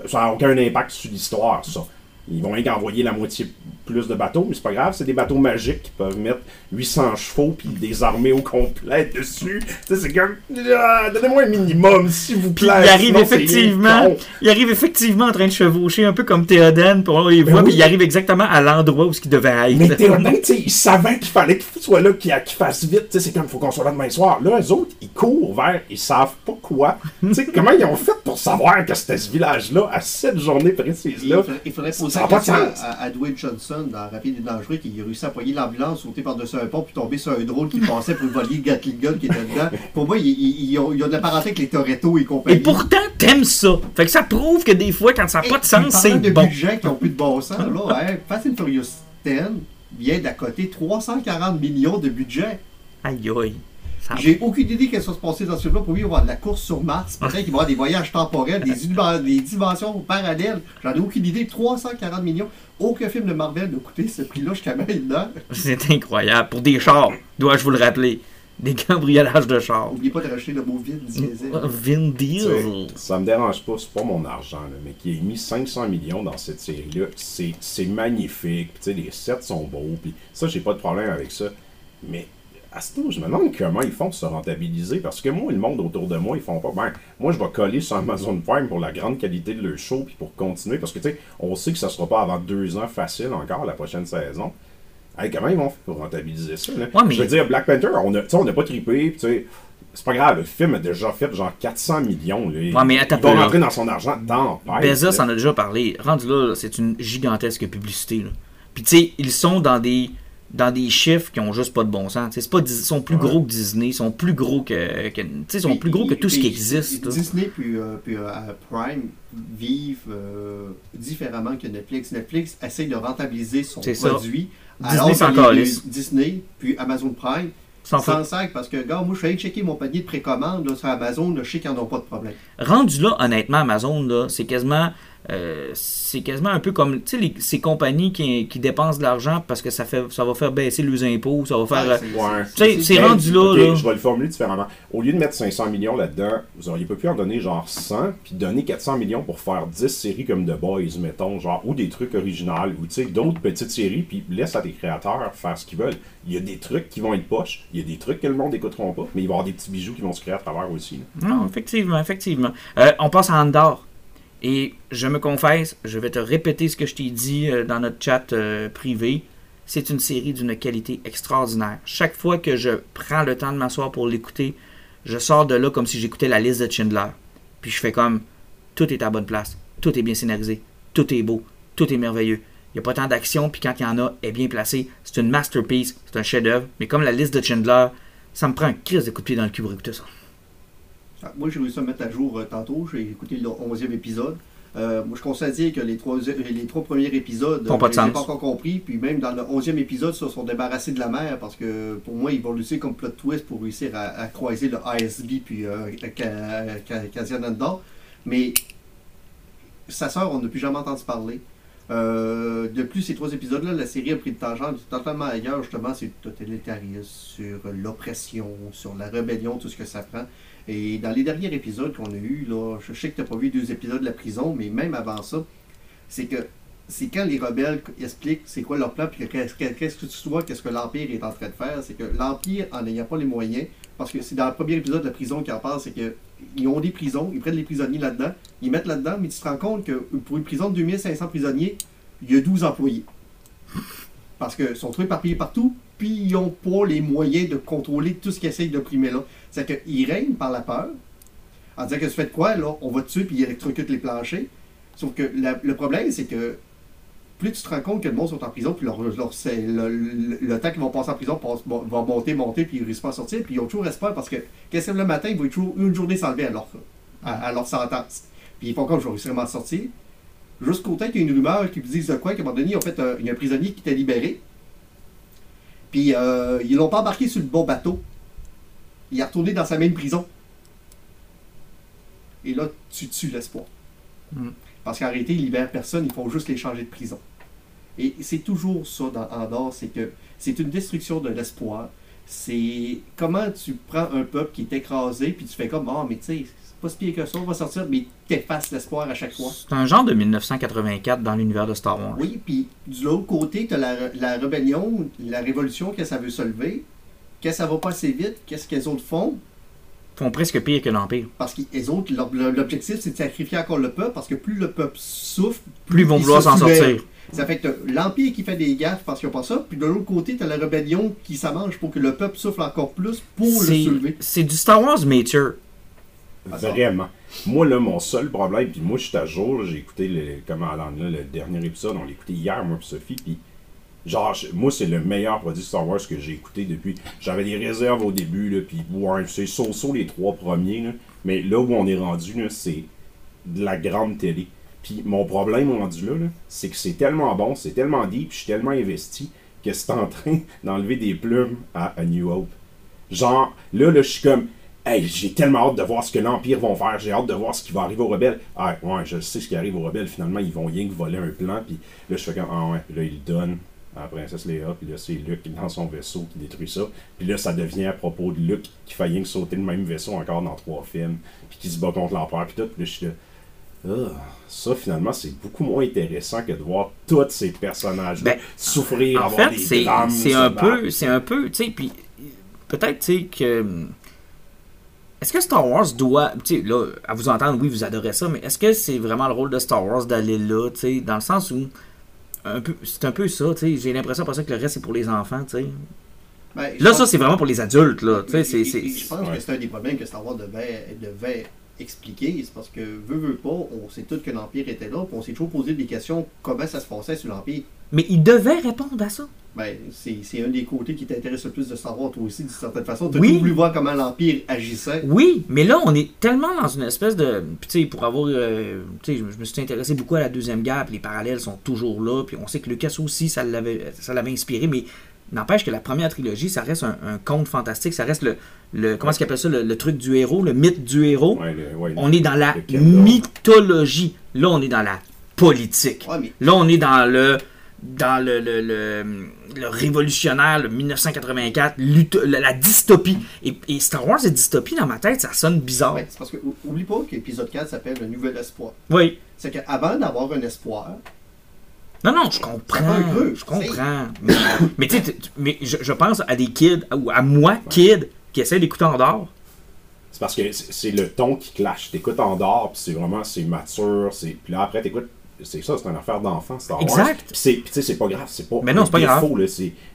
Ça n'a aucun impact sur l'histoire, ça. Ils vont rien qu'envoyer la moitié plus de bateaux, mais c'est pas grave, c'est des bateaux magiques qui peuvent mettre 800 chevaux puis des armées au complet dessus. Tu sais, c'est comme. Ah, Donnez-moi un minimum, s'il vous
Puis
plaît.
il arrive
sinon,
effectivement, il arrive effectivement en train de chevaucher un peu comme Théoden, puis on les
Ben
voit,
oui.
puis il arrive exactement à l'endroit où ce qu'il devait être.
Mais Théoden, tu sais, il savait qu'il fallait qu'il soit là, qu'il fasse vite. Tu sais, c'est comme, faut qu'on soit là demain soir. Là, eux autres, ils courent vers, ils savent pas quoi. tu sais, comment ils ont fait pour savoir que c'était ce village-là, à cette journée
Il
précise-là?
faudrait, il faudrait
Ça
poser
a
la
pas de sens.
à, à Dwayne Johnson dans Rapide et Dangereux qui a réussi à poigner l'ambulance, sauter par-dessus un pont puis tomber sur un drôle qui passait pour voler le Gatling Gun qui était dedans. Pour moi, il, il, il, a, il a de la parenté avec les Toretto et compagnie.
Et pourtant, t'aimes ça. Fait que ça prouve que des fois, quand ça n'a pas de sens, c'est
parlant de
bon.
budget qui n'ont plus de bon sens, là, hein, Fast and Furious 10 vient d'à côté 340 millions de budget.
Aïe aïe.
J'ai aucune idée qu'elle va se passer dans ce film-là. Pour lui, il va y avoir de la course sur Mars. Peut-être qu'il va y avoir des voyages temporels, des, dimensions parallèles. J'en ai aucune idée. 340 millions. Aucun film de Marvel n'a coûté ce prix-là jusqu'à maintenant.
C'est incroyable. Pour des chars, dois-je vous le rappeler. Des cambriolages de chars.
N'oubliez pas de racheter le mot vide diesel.
Vin
Tu
Diesel.
sais, Ça me dérange pas, c'est pas mon argent, là, mais qui ait mis 500 millions dans cette série-là, c'est c'est magnifique. Puis, tu sais, les sets sont beaux, puis ça, j'ai pas de problème avec ça. Mais à ce je me demande comment ils font pour se rentabiliser, parce que moi, le monde autour de moi, ils font pas. Ben, moi, je vais coller sur Amazon Prime pour la grande qualité de leur show, puis pour continuer, parce que, tu sais, on sait que ça sera pas avant deux ans facile encore, la prochaine saison. Hey, comment ils vont faire pour rentabiliser ça? Là?
Ouais, mais-
Je veux dire, Black Panther, on n'a pas trippé, tu sais, c'est pas grave, le film a déjà fait genre 400 millions. Là.
Ouais, mais attends là.
rentrer dans son argent tant
Bezos en a déjà parlé. Rendu là, c'est une gigantesque publicité. Là. Puis tu sais, ils sont dans des dans des chiffres qui ont juste pas de bon sens. C'est pas ils sont plus
Ouais.
gros que Disney, ils sont plus gros que, ils sont
Puis-
plus gros que tout ce qui existe.
Disney puis, euh, puis, euh, Prime vivent euh, différemment que Netflix. Netflix essaye de rentabiliser son
ça.
produit.
Disney
alors les-. Disney puis Amazon Prime
fout.
s'en sac parce que, gars, moi, je suis allé checker mon panier de précommande là, sur Amazon. Là, je sais qu'ils n'en ont pas de problème.
Rendu là, honnêtement, Amazon, là, c'est quasiment, euh, c'est quasiment un peu comme tu sais, les- ces compagnies qui, qui dépensent de l'argent parce que ça, fait, ça va faire baisser leurs impôts, ça va faire. euh,
c'est-
ouais.
Tu sais, c'est rendu là, là.
Je vais le formuler différemment. Au lieu de mettre 500 millions là-dedans, vous auriez pas pu en donner genre 100, puis donner 400 millions pour faire 10 séries comme The Boys, mettons, genre, ou des trucs originaux, ou tu sais, d'autres petites séries, puis laisse à tes créateurs faire ce qu'ils veulent. Il y a des trucs qui vont être poches, il y a des trucs que le monde n'écouteront pas, mais il va y avoir des petits bijoux qui vont se créer à travers aussi. là.
Non, effectivement, effectivement. Euh, on passe à Andorre. Et je me confesse, je vais te répéter ce que je t'ai dit euh, dans notre chat euh, privé. C'est une série d'une qualité extraordinaire. Chaque fois que je prends le temps de m'asseoir pour l'écouter, je sors de là comme si j'écoutais la liste de Schindler. Puis je fais comme tout est à bonne place, tout est bien scénarisé, tout est beau, tout est merveilleux. Il n'y a pas tant d'action, puis quand il y en a, elle est bien placée. C'est une masterpiece, c'est un chef-d'œuvre. Mais comme la liste de Schindler, ça me prend un crise de coup de pied dans le cul pour écouter ça.
Ah, Moi, j'ai réussi à mettre à jour euh, tantôt. J'ai écouté le 11e épisode. Euh, moi, je constate dire que les trois, les trois premiers épisodes,
Font pas de sens.
pas encore compris. Puis même dans le 11e épisode, ils se sont débarrassés de la mer parce que pour moi, ils vont l'utiliser comme plot twist pour réussir à, à croiser le ASB puis euh, Ca- Ca- Casian Andor. Mais sa sœur, on n'a plus jamais entendu parler. Euh, de plus, ces trois épisodes-là, la série a pris de tangente totalement ailleurs. Justement, c'est totalitarisme, sur l'oppression, sur la rébellion, tout ce que ça prend. Et dans les derniers épisodes qu'on a eu, là, je sais que tu n'as pas vu deux épisodes de la prison, mais même avant ça, c'est que c'est quand les rebelles expliquent c'est quoi leur plan, puis qu'est-ce que tu vois, qu'est-ce que l'Empire est en train de faire, c'est que l'Empire, en n'ayant pas les moyens, parce que c'est dans le premier épisode de la prison qui en parle, c'est que ils ont des prisons, ils prennent les prisonniers là-dedans, ils mettent là-dedans, mais tu te rends compte que pour une prison de 2500 prisonniers, il y a 12 employés. Parce qu'ils sont trop éparpillés partout, puis ils n'ont pas les moyens de contrôler tout ce qu'ils essayent d'opprimer là. C'est qu'ils règnent par la peur, en disant que tu fais de quoi, là, on va te tuer, puis ils électrocutent les planchers. Sauf que le problème, c'est que plus tu te rends compte que le monde sont en prison, puis le, temps qu'ils vont passer en prison va monter, monter, puis ils ne réussissent pas à sortir, puis ils ont toujours espoir parce que quand c'est le matin, ils vont toujours une journée s'enlever à leur, à, leur sentence. Puis ils font comme je vais m'en sortir. Jusqu'au temps qu'il y a une rumeur qui vous dise de quoi, qu'à un moment donné, ont fait un, il y a un prisonnier qui était libéré. Puis euh, ils l'ont pas embarqué sur le bon bateau. Il est retourné dans sa même prison. Et là, tu tues l'espoir.
Mm.
Parce qu'en réalité, ils libèrent personne, ils font juste les changer de prison. Et c'est toujours ça dans Andorre, c'est que c'est une destruction de l'espoir. C'est comment tu prends un peuple qui est écrasé, puis tu fais comme, ah, mais tu sais, pas si pire que ça, on va sortir, mais t'effaces l'espoir à chaque fois.
C'est un genre de 1984 dans l'univers de Star Wars.
Oui, puis de l'autre côté, tu as la, la rébellion, la révolution, que ça veut se lever, que ça va pas assez vite, qu'est-ce que les autres font?
Font presque pire que l'Empire.
Parce que les autres, l'objectif, c'est de sacrifier encore le peuple, parce que plus le peuple souffre,
Plus ils vont vouloir
se
s'en sortir.
Ça fait que t'as l'Empire qui fait des gaffes parce qu'ils n'ont pas ça, puis de l'autre côté, tu as la rébellion qui s'amange pour que le peuple souffle encore plus pour le soulever.
c'est du Star Wars mature.
Ah.
Vraiment. Moi, là, mon seul problème, puis moi, je suis à jour, j'ai écouté le, comment le dernier épisode, on l'a écouté hier, moi et Sophie, puis genre, moi, c'est le meilleur produit Star Wars que j'ai écouté depuis. J'avais des réserves au début, puis ouais, c'est so-so les trois premiers, là, mais là où on est rendu, c'est de la grande télé. Puis mon problème rendu là, là, c'est que c'est tellement bon, c'est tellement deep, je suis tellement investi que c'est en train d'enlever des plumes à A New Hope. Genre, là, là, je suis comme, hey, j'ai tellement hâte de voir ce que l'Empire vont faire, j'ai hâte de voir ce qui va arriver aux rebelles. Ah, ouais, je sais ce qui arrive aux rebelles, finalement, ils vont rien que voler un plan, puis là, je fais comme, ah ouais, puis là, ils le donnent à la princesse Léa, puis là, c'est Luke dans son vaisseau qui détruit ça. Puis là, ça devient à propos de Luke qui fait rien que sauter le même vaisseau encore dans trois films, puis qui se bat contre l'Empereur, puis tout, puis là, je suis là, ah, ça, finalement, c'est beaucoup moins intéressant que de voir tous ces personnages-là
Ben,
souffrir,
En
avoir
fait,
des
c'est
drames.
c'est
se
un peu, c'est un peu, tu sais, puis peut-être, tu sais, que. Est-ce que Star Wars doit, tu sais, là, à vous entendre, oui, vous adorez ça, mais est-ce que c'est vraiment le rôle de Star Wars d'aller là, tu sais, dans le sens où, c'est un peu ça, tu sais, j'ai l'impression pour ça que le reste c'est pour les enfants, tu sais.
Ben,
Là, ça c'est vraiment pour les adultes, là, tu sais, c'est,
Je pense
Ouais.
que c'est un des problèmes que Star Wars devait, devait expliquer. C'est parce que, veut, veut pas, on sait tous que l'Empire était là, puis on s'est toujours posé des questions comment ça se passait sur l'Empire.
mais ils devaient répondre à ça.
Ben, c'est c'est un des côtés qui t'intéresse le plus de Star Wars, toi aussi, d'une certaine façon. Tu as
Oui.
voulu voir comment l'Empire agissait.
Oui, mais là, on est tellement dans une espèce de. Puis, tu sais, pour avoir. euh, tu sais, je, je me suis intéressé beaucoup à la Deuxième Guerre, puis les parallèles sont toujours là, puis on sait que Lucas aussi, ça l'avait, ça l'avait inspiré, mais n'empêche que la première trilogie, ça reste un, un conte fantastique, ça reste le. le comment est-ce qu'il appelle ça le, le truc du héros, le mythe du héros?
Ouais, le- ouais,
On est dans la mythologie. Là, on est dans la politique.
Ouais, mais
Là, on est dans le dans le, le, le- le révolutionnaire, le 1984, l'uto- la, la dystopie. Et, et Star Wars et dystopie, dans ma tête, ça sonne bizarre.
ouais, c'est parce que, ou- oublie pas que l'épisode 4 s'appelle Le Nouvel Espoir.
Oui.
C'est qu'avant d'avoir un espoir,
Non, non, je comprends. Je comprends. Mais, mais tu sais, mais je, je pense à des kids, ou à moi, kid, qui essaie d'écouter en dehors.
C'est parce que c'est le ton qui clash. T'écoutes en dehors, puis c'est vraiment, c'est mature, c'est... Puis là, après, t'écoutes... C'est ça, c'est une affaire d'enfant, Star Wars.
Exact.
Puis tu sais, c'est pas grave, c'est pas
Mais non, c'est pas grave.
là,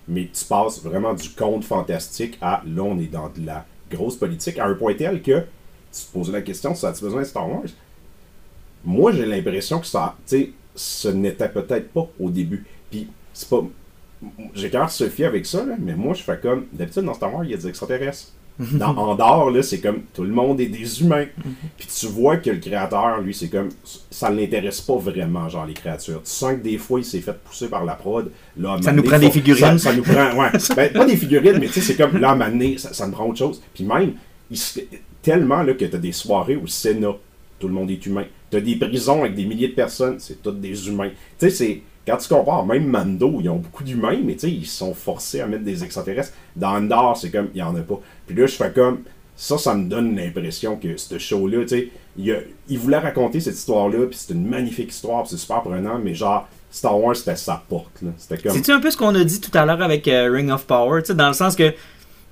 Mais tu passes vraiment du conte fantastique à, là, on est dans de la grosse politique, à un point tel que tu te poses la question, ça a-tu besoin de Star Wars? Moi, j'ai l'impression que ça, tu sais, ce n'était peut-être pas au début. Puis c'est pas... J'ai cœur Sophie avec ça, là, mais moi, je fais comme... D'habitude, dans Star Wars, il y a des extraterrestres. Dans Andorre, là, c'est comme tout le monde est des humains. Puis tu vois que le créateur, lui, c'est comme ça l'intéresse pas vraiment, genre les créatures. Tu sens que des fois, il s'est fait pousser par la prod. Là,
Ça nous prend des figurines.
Ça, ça nous prend, ouais. Ben, pas des figurines, mais tu sais, c'est comme là, à ça, ça nous prend autre chose. Puis même, il tellement là, que tu as des soirées au Sénat, tout le monde est humain. Tu as des prisons avec des milliers de personnes, c'est tous des humains. Tu sais, c'est. Quand tu compares, même Mando, ils ont beaucoup d'humains, mais tu sais, ils sont forcés à mettre des extraterrestres. Dans Andorre, c'est comme, il n'y en a pas. Puis là, je fais comme, ça, ça me donne l'impression que ce show-là, tu sais, il voulait raconter cette histoire-là, puis c'est une magnifique histoire, puis c'est super prenant, mais genre, Star Wars, c'était sa porte, là. C'était comme.
C'est-tu un peu ce qu'on a dit tout à l'heure avec euh, Ring of Power, tu sais, dans le sens que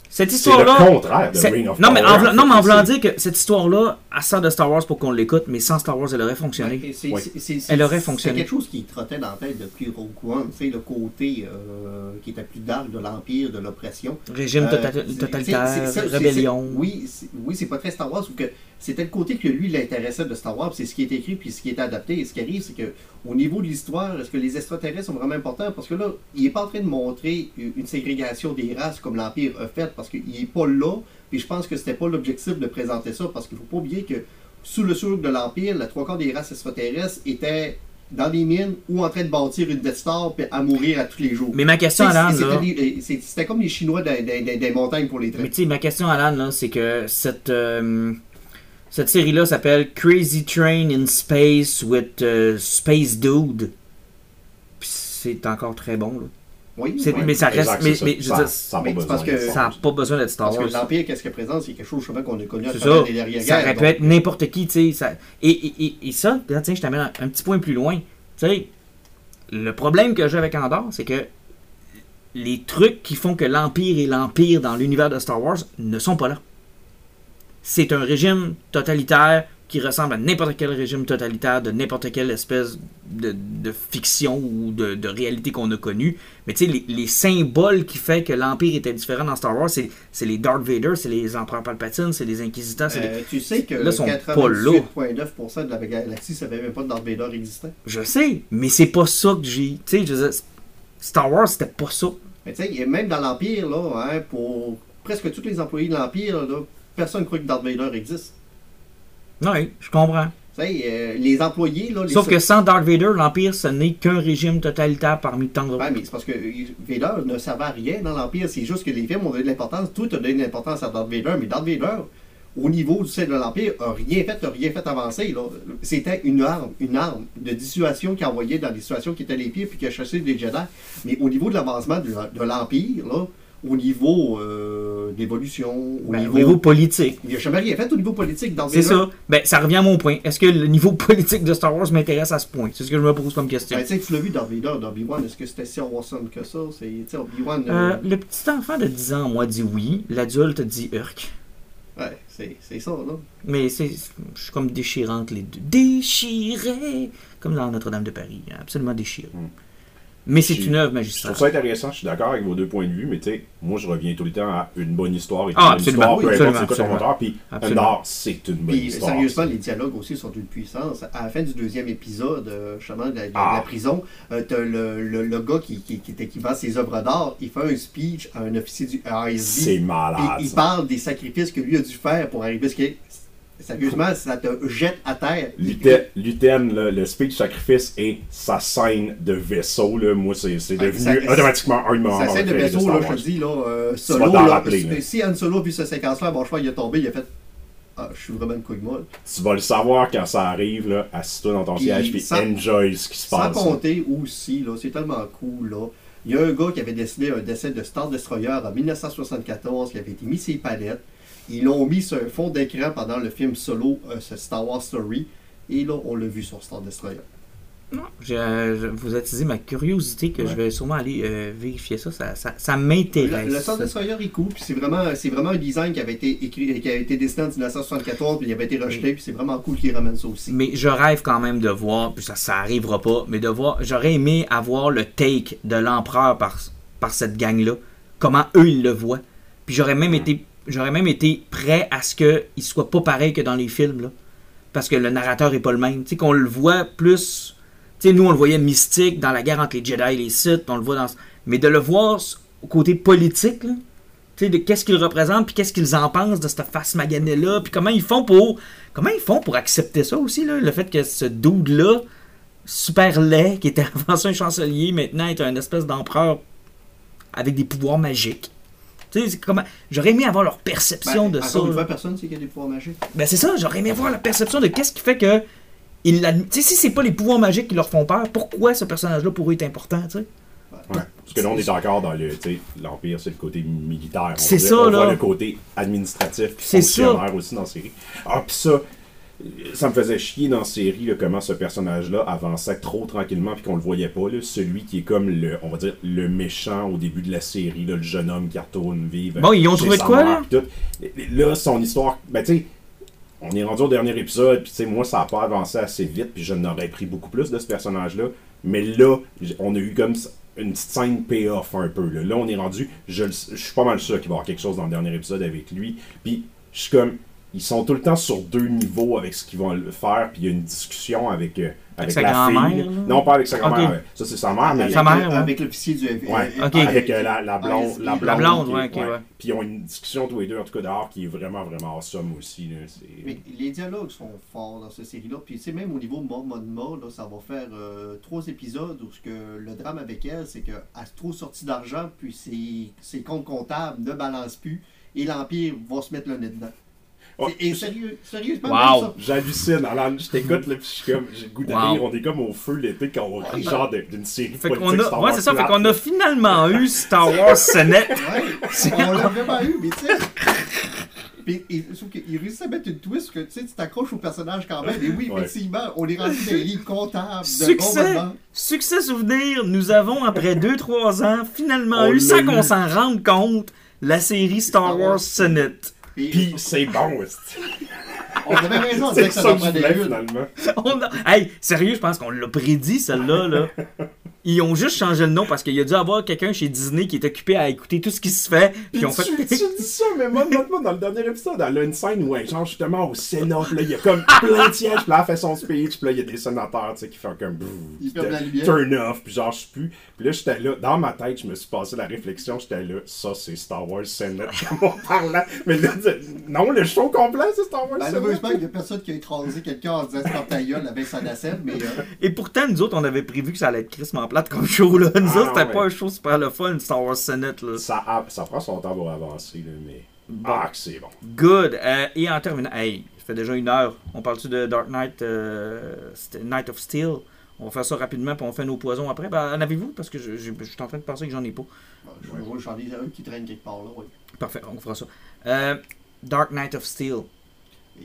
cette
C'est le
histoire-là.
contraire de
c'est-
Ring of
non, mais
Power,
en, non, mais en voulant
c'est-
dire que cette histoire-là, elle sort de Star Wars pour qu'on l'écoute, mais sans Star Wars, elle aurait fonctionné.
Ouais, c'est-
Ouais.
c'est- c'est- c'est-
Elle aurait
C'est
fonctionné.
quelque chose qui trottait dans la tête depuis Rogue One, tu sais, le côté euh, qui était plus dark de l'Empire, de l'oppression.
Régime
Euh,
tota-
c'est-
totalitaire,
c'est- c'est c'est-
rébellion.
c'est- Oui, c'est- oui, c'est pas très Star Wars, sauf que c'était le côté que lui l'intéressait de Star Wars, c'est ce qui est écrit puis ce qui est adapté. Et ce qui arrive, c'est que au niveau de l'histoire, est-ce que les extraterrestres sont vraiment importants? Parce que là, il est pas en train de montrer une ségrégation des races comme l'Empire a fait, parce qu'il est pas là. Puis je pense que c'était pas l'objectif de présenter ça, parce qu'il faut pas oublier que sous le sceau de l'Empire, la trois quarts des races extraterrestres étaient dans les mines ou en train de bâtir une Death Star puis à mourir à tous les jours.
Mais ma question, Alan,
c'était des- c'est- C'était comme les Chinois des, des- des- des montagnes pour les trains.
Mais tu sais, ma question, Alan, là, c'est que cette. euh, Cette série-là s'appelle Crazy Train in Space with euh, Space Dude. C'est encore très bon. Là.
Oui.
Mais ça reste.
Exact,
mais,
c'est
mais je
ça.
veux dire,
Ça pas
que-
ça n'a pas besoin d'être Star
Parce que
Wars.
l'Empire, qu'est-ce qu'il présente, c'est quelque chose justement qu'on a connu à
C'est
travers
ça.
les arrière
Ça aurait pu être n'importe qui, tu sais. ça- Et, et, et, et ça, là, tiens, je t'amène un, un petit point plus loin. Tu sais, le problème que j'ai avec Andorre, c'est que les trucs qui font que l'Empire est l'Empire dans l'univers de Star Wars ne sont pas là. C'est un régime totalitaire qui ressemble à n'importe quel régime totalitaire de n'importe quelle espèce de, de fiction ou de, de réalité qu'on a connue. Mais tu sais, les, les symboles qui fait que l'Empire était différent dans Star Wars, c'est c'est les Darth Vader, c'est les Empereurs Palpatine, c'est les Inquisiteurs, c'est les-
Euh, tu sais que
Là, sont pas là.
98,9% de la galaxie ne savait même pas que Darth Vader existait.
Je sais, mais c'est pas ça que j'ai. Tu sais, Star Wars, c'était pas ça.
Mais tu sais, et même dans l'Empire, là, hein, pour presque tous les employés de l'Empire, là, personne ne croit que Darth Vader existe.
Oui, je comprends.
Euh, les employés, là, les
Sauf que sans Darth Vader, l'Empire, ce n'est qu'un régime totalitaire parmi tant d'autres.
Ouais, mais c'est parce que euh, Vader ne servait à rien dans l'Empire. C'est juste que les films ont donné de l'importance. Tout a donné de l'importance à Darth Vader. Mais Darth Vader, au niveau du sein de l'Empire, a rien fait, a rien fait avancer. C'était une arme, une arme de dissuasion qui envoyait dans des situations qui étaient les pires puis qui a chassé des Jedi. Mais au niveau de l'avancement de, de l'Empire, là, au niveau euh, d'évolution, au
Ben,
niveau.
au niveau politique.
Il n'a jamais rien fait au niveau politique, Darth
C'est ça. Ben, ça revient à mon point. Est-ce que le niveau politique de Star Wars m'intéresse à ce point? C'est ce que je me pose comme question.
Ben, tu sais, tu l'as vu, Darth Vader, d'Obi-Wan, est-ce que c'était si awesome que ça? C'est, Obi-Wan, euh,
Euh, le petit enfant de 10 ans, moi, dit oui. L'adulte dit Urk.
ouais, c'est, c'est ça, là.
Mais c'est, je suis comme déchirante les deux. Déchiré! Comme dans Notre-Dame de Paris. hein, Absolument déchiré.
Mm.
Mais c'est
Je-
une œuvre
Je
magistrale.
trouve ça intéressant, je suis d'accord avec vos deux points de vue, mais tu sais, moi je reviens tout le temps à une bonne histoire et
Ah,
une
absolument,
histoire,
oui,
peu
absolument,
importe c'est quoi puis
Absolument.
Andorre, c'est une bonne
Puis,
histoire.
sérieusement, les dialogues aussi sont d'une puissance. À la fin du deuxième épisode, euh, justement, de la, de
Ah.
la prison, euh, t'as le, le, le gars qui, qui, qui, était- qui vend ses œuvres d'art, il fait un speech à un officier du ASB.
C'est malade.
Il parle des sacrifices que lui a dû faire pour arriver à ce qu'il. Sérieusement, ça te jette à terre.
Luten, le speech sacrifice et sa scène de vaisseau, là, moi c'est devenu
ça-
automatiquement un de mes
Sa scène de vaisseau, là, je te dis, là, euh, solo,
t'en
là,
rappeler,
si-
là.
si Han Solo vu cette séquence-là, bon, je crois qu'il est tombé, il a fait Ah, je suis vraiment une couille molle.
Tu vas le savoir quand ça arrive, là, assis-toi dans ton
Puis,
siège, puis
sans-
enjoy ce qui se
Sans
passe. là.
compter aussi, là, c'est tellement cool, là. Il y a un gars qui avait dessiné un dessin de Star Destroyer en 1974 qui avait été mis sur les palettes. Ils l'ont mis sur un fond d'écran pendant le film solo, euh, ce Star Wars Story. Et là, on l'a vu sur Star Destroyer.
Non, je, je- vous attisez ma curiosité que
Ouais.
je vais sûrement aller euh, vérifier ça. Ça, ça, ça
Le,
m'intéresse.
le Star Destroyer est cool, puis c'est vraiment, c'est vraiment un design qui avait été écrit, qui a été dessiné en 1974, puis il avait été rejeté, puis c'est vraiment cool qu'ils ramènent ça aussi.
Mais je rêve quand même de voir, puis ça, ça arrivera pas, mais de voir, j'aurais aimé avoir le take de l'empereur par, par cette gang-là, comment eux ils le voient. Puis j'aurais même été, j'aurais même été prêt à ce qu'il soit pas pareil que dans les films, là. Parce que le narrateur est pas le même. Tu sais, qu'on le voit plus. Tu sais, nous on le voyait mystique dans la guerre entre les Jedi et les Sith, on le voit dans. Mais de le voir au côté politique, là. De qu'est-ce qu'ils représentent, puis qu'est-ce qu'ils en pensent de cette face maganée-là, puis comment ils font pour. Comment ils font pour accepter ça aussi, là, le fait que ce dude-là, super laid, qui était avant ça un chancelier, maintenant est un espèce d'empereur avec des pouvoirs magiques. Tu sais, c'est comment... J'aurais aimé avoir leur perception
Ben,
de ça.
une fois, personne ne sait qu'il y a des pouvoirs magiques.
Ben c'est ça, j'aurais aimé voir la perception de qu'est-ce qui fait que. Ils l'adm- tu sais, si c'est pas les pouvoirs magiques qui leur font peur, pourquoi ce personnage-là pour eux est important, tu sais?
Ouais. Parce que là, on est encore dans le. L'Empire, c'est le côté militaire.
C'est ça,
on
là.
voit le côté administratif,
C'est
fonctionnaire aussi dans la série. Ah, pis ça. Ça me faisait chier dans la série là, comment ce personnage-là avançait trop tranquillement puis qu'on le voyait pas. Là. Celui qui est comme le, on va dire, le méchant au début de la série, là, le jeune homme qui retourne vivre.
Bon, ils ont trouvé de quoi, là?
Là, son histoire, ben tu sais, on est rendu au dernier épisode, puis tu sais, moi, ça a pas avancé assez vite, puis je n'aurais pris beaucoup plus de ce personnage-là. Mais là, on a eu comme une petite scène payoff un peu. Là, Là, on est rendu, je, je suis pas mal sûr qu'il va y avoir quelque chose dans le dernier épisode avec lui. Puis, je suis comme, ils sont tout le temps sur deux niveaux avec ce qu'ils vont faire, puis il y a une discussion avec, euh, avec,
sa
la
grand-mère,
fille.
là?
Non, pas avec sa grand-mère.
Ok.
ouais. Ça, c'est sa mère, mais
Avec,
Sa mère,
le-
ouais.
avec l'officier du FBI.
Ouais, avec euh, la, la blonde.
Ah,
La
la
blonde,
ouais.
Puis ils ont une discussion tous les deux, en tout cas dehors, qui est vraiment, vraiment awesome aussi. Là. C'est-
Mais les dialogues sont forts dans cette série-là. Puis, tu sais, même au niveau de Mon Monma, là, ça va faire euh, trois épisodes où ce que le drame avec elle, c'est qu'elle a trop sorti d'argent, puis ses, ses comptes comptables ne balancent plus, et l'Empire va se mettre le nez dedans. Et sérieux, sérieusement,
Wow.
ça?
J'hallucine, Alan. Je t'écoute, là, puis je suis comme, j'ai le goût de
Wow.
rire. On est comme au feu l'été quand on rit genre de- d'une série
Fait
politique.
qu'on a,
Star
ouais,
Wars
c'est ça, fait qu'on a finalement eu Star Wars Senate.
Ouais, on l'a vraiment eu, mais tu sais. Puis, qu'il réussit à mettre une twist que tu sais, tu t'accroches au personnage quand même. Et oui,
Ouais.
effectivement, on est rendu dans les livres comptables. de
Succès!
moment.
Succès souvenir, nous avons, après 2-3 ans, finalement
On
eu, sans qu'on s'en rende compte, la série Star Wars Senate.
Puis,
c'est bon.
On avait raison
c'est
dire que ça
ça
en
que je
prenait une.
finalement.
On a- Hey, sérieux, je pense qu'on l'a prédit, celle-là. Là. Ils ont juste changé le nom parce qu'il y a dû avoir quelqu'un chez Disney qui est occupé à écouter tout ce qui se fait. Puis ils ont fait.
tu, tu dis ça, mais moi, moi, moi, dans le dernier épisode, elle a une scène où, elle, genre, justement, au Sénat, puis là, il y a comme plein de sièges, puis là, elle fait son speech, puis là, il y a des sénateurs, tu sais, qui font comme. brrr,
Ils
puis
ferment la lumière.
Turn off, puis genre, je sais plus. Puis là, j'étais là, dans ma tête, je me suis passé la réflexion, j'étais là, ça, c'est Star Wars Senate, comme on parlait. Mais là, tu- non, le show complet, c'est Star Wars
Malheureusement,
Senate.
il y a personne qui a écrasé quelqu'un en disant stop ta gueule avec sa nacelle, mais euh,
Et pourtant, nous autres, on avait prévu que ça allait être crissement plate comme show. Là. Nous
Ah,
autres, c'était
ouais.
pas un show super le fun, Star Wars Senate. Là.
Ça, a- ça prend son temps pour avancer, là, mais. Ah, que c'est bon.
Good. Euh, et en terminant, hey, ça fait déjà une heure. On parle-tu de Dark Knight, euh, Knight of Steel? On va faire ça rapidement, puis on fait nos poisons après. Ben, en avez-vous? Parce que je, je- je suis en train de penser que j'en ai pas.
bon, je vois, j'en ai un qui traîne quelque part là, oui.
Parfait, on fera ça. Euh, Dark Knight of Steel.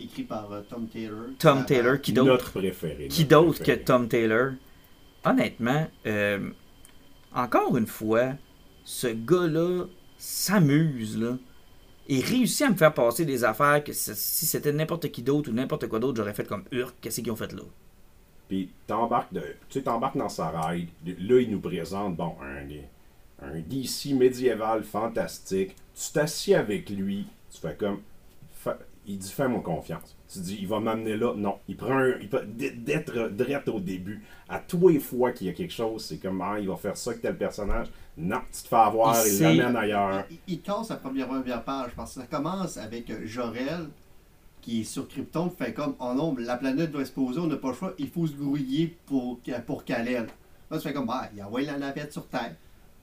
Écrit par euh, Tom Taylor.
Tom
Ah,
Taylor, qui d'autre?
Notre préféré.
Qui d'autre que. Tom Taylor? Honnêtement, euh, encore une fois, ce gars-là s'amuse, là. Et réussit à me faire passer des affaires que si c'était n'importe qui d'autre ou n'importe quoi d'autre, j'aurais fait comme Urk, qu'est-ce qu'ils ont fait là?
Puis t'embarques de, tu sais, t'embarques dans sa ride. Là, il nous présente, bon, un, un DC médiéval fantastique. Tu t'assieds avec lui, tu fais comme, il dit fais-moi confiance. Tu dis, il va m'amener là. Non, il prend un, il peut- d'être direct au début. À tous les fois qu'il y a quelque chose, c'est comme, ah, il va faire ça avec tel personnage. Non, tu te fais avoir,
Il
l'amène ailleurs.
Il, il casse la première, première page parce que ça commence avec euh, Jorel qui est sur Krypton, fait comme oh non, la planète doit exploser, on n'a pas le choix, il faut se grouiller pour, pour Kal-El. Là, tu fais comme bah, il envoie la navette sur Terre.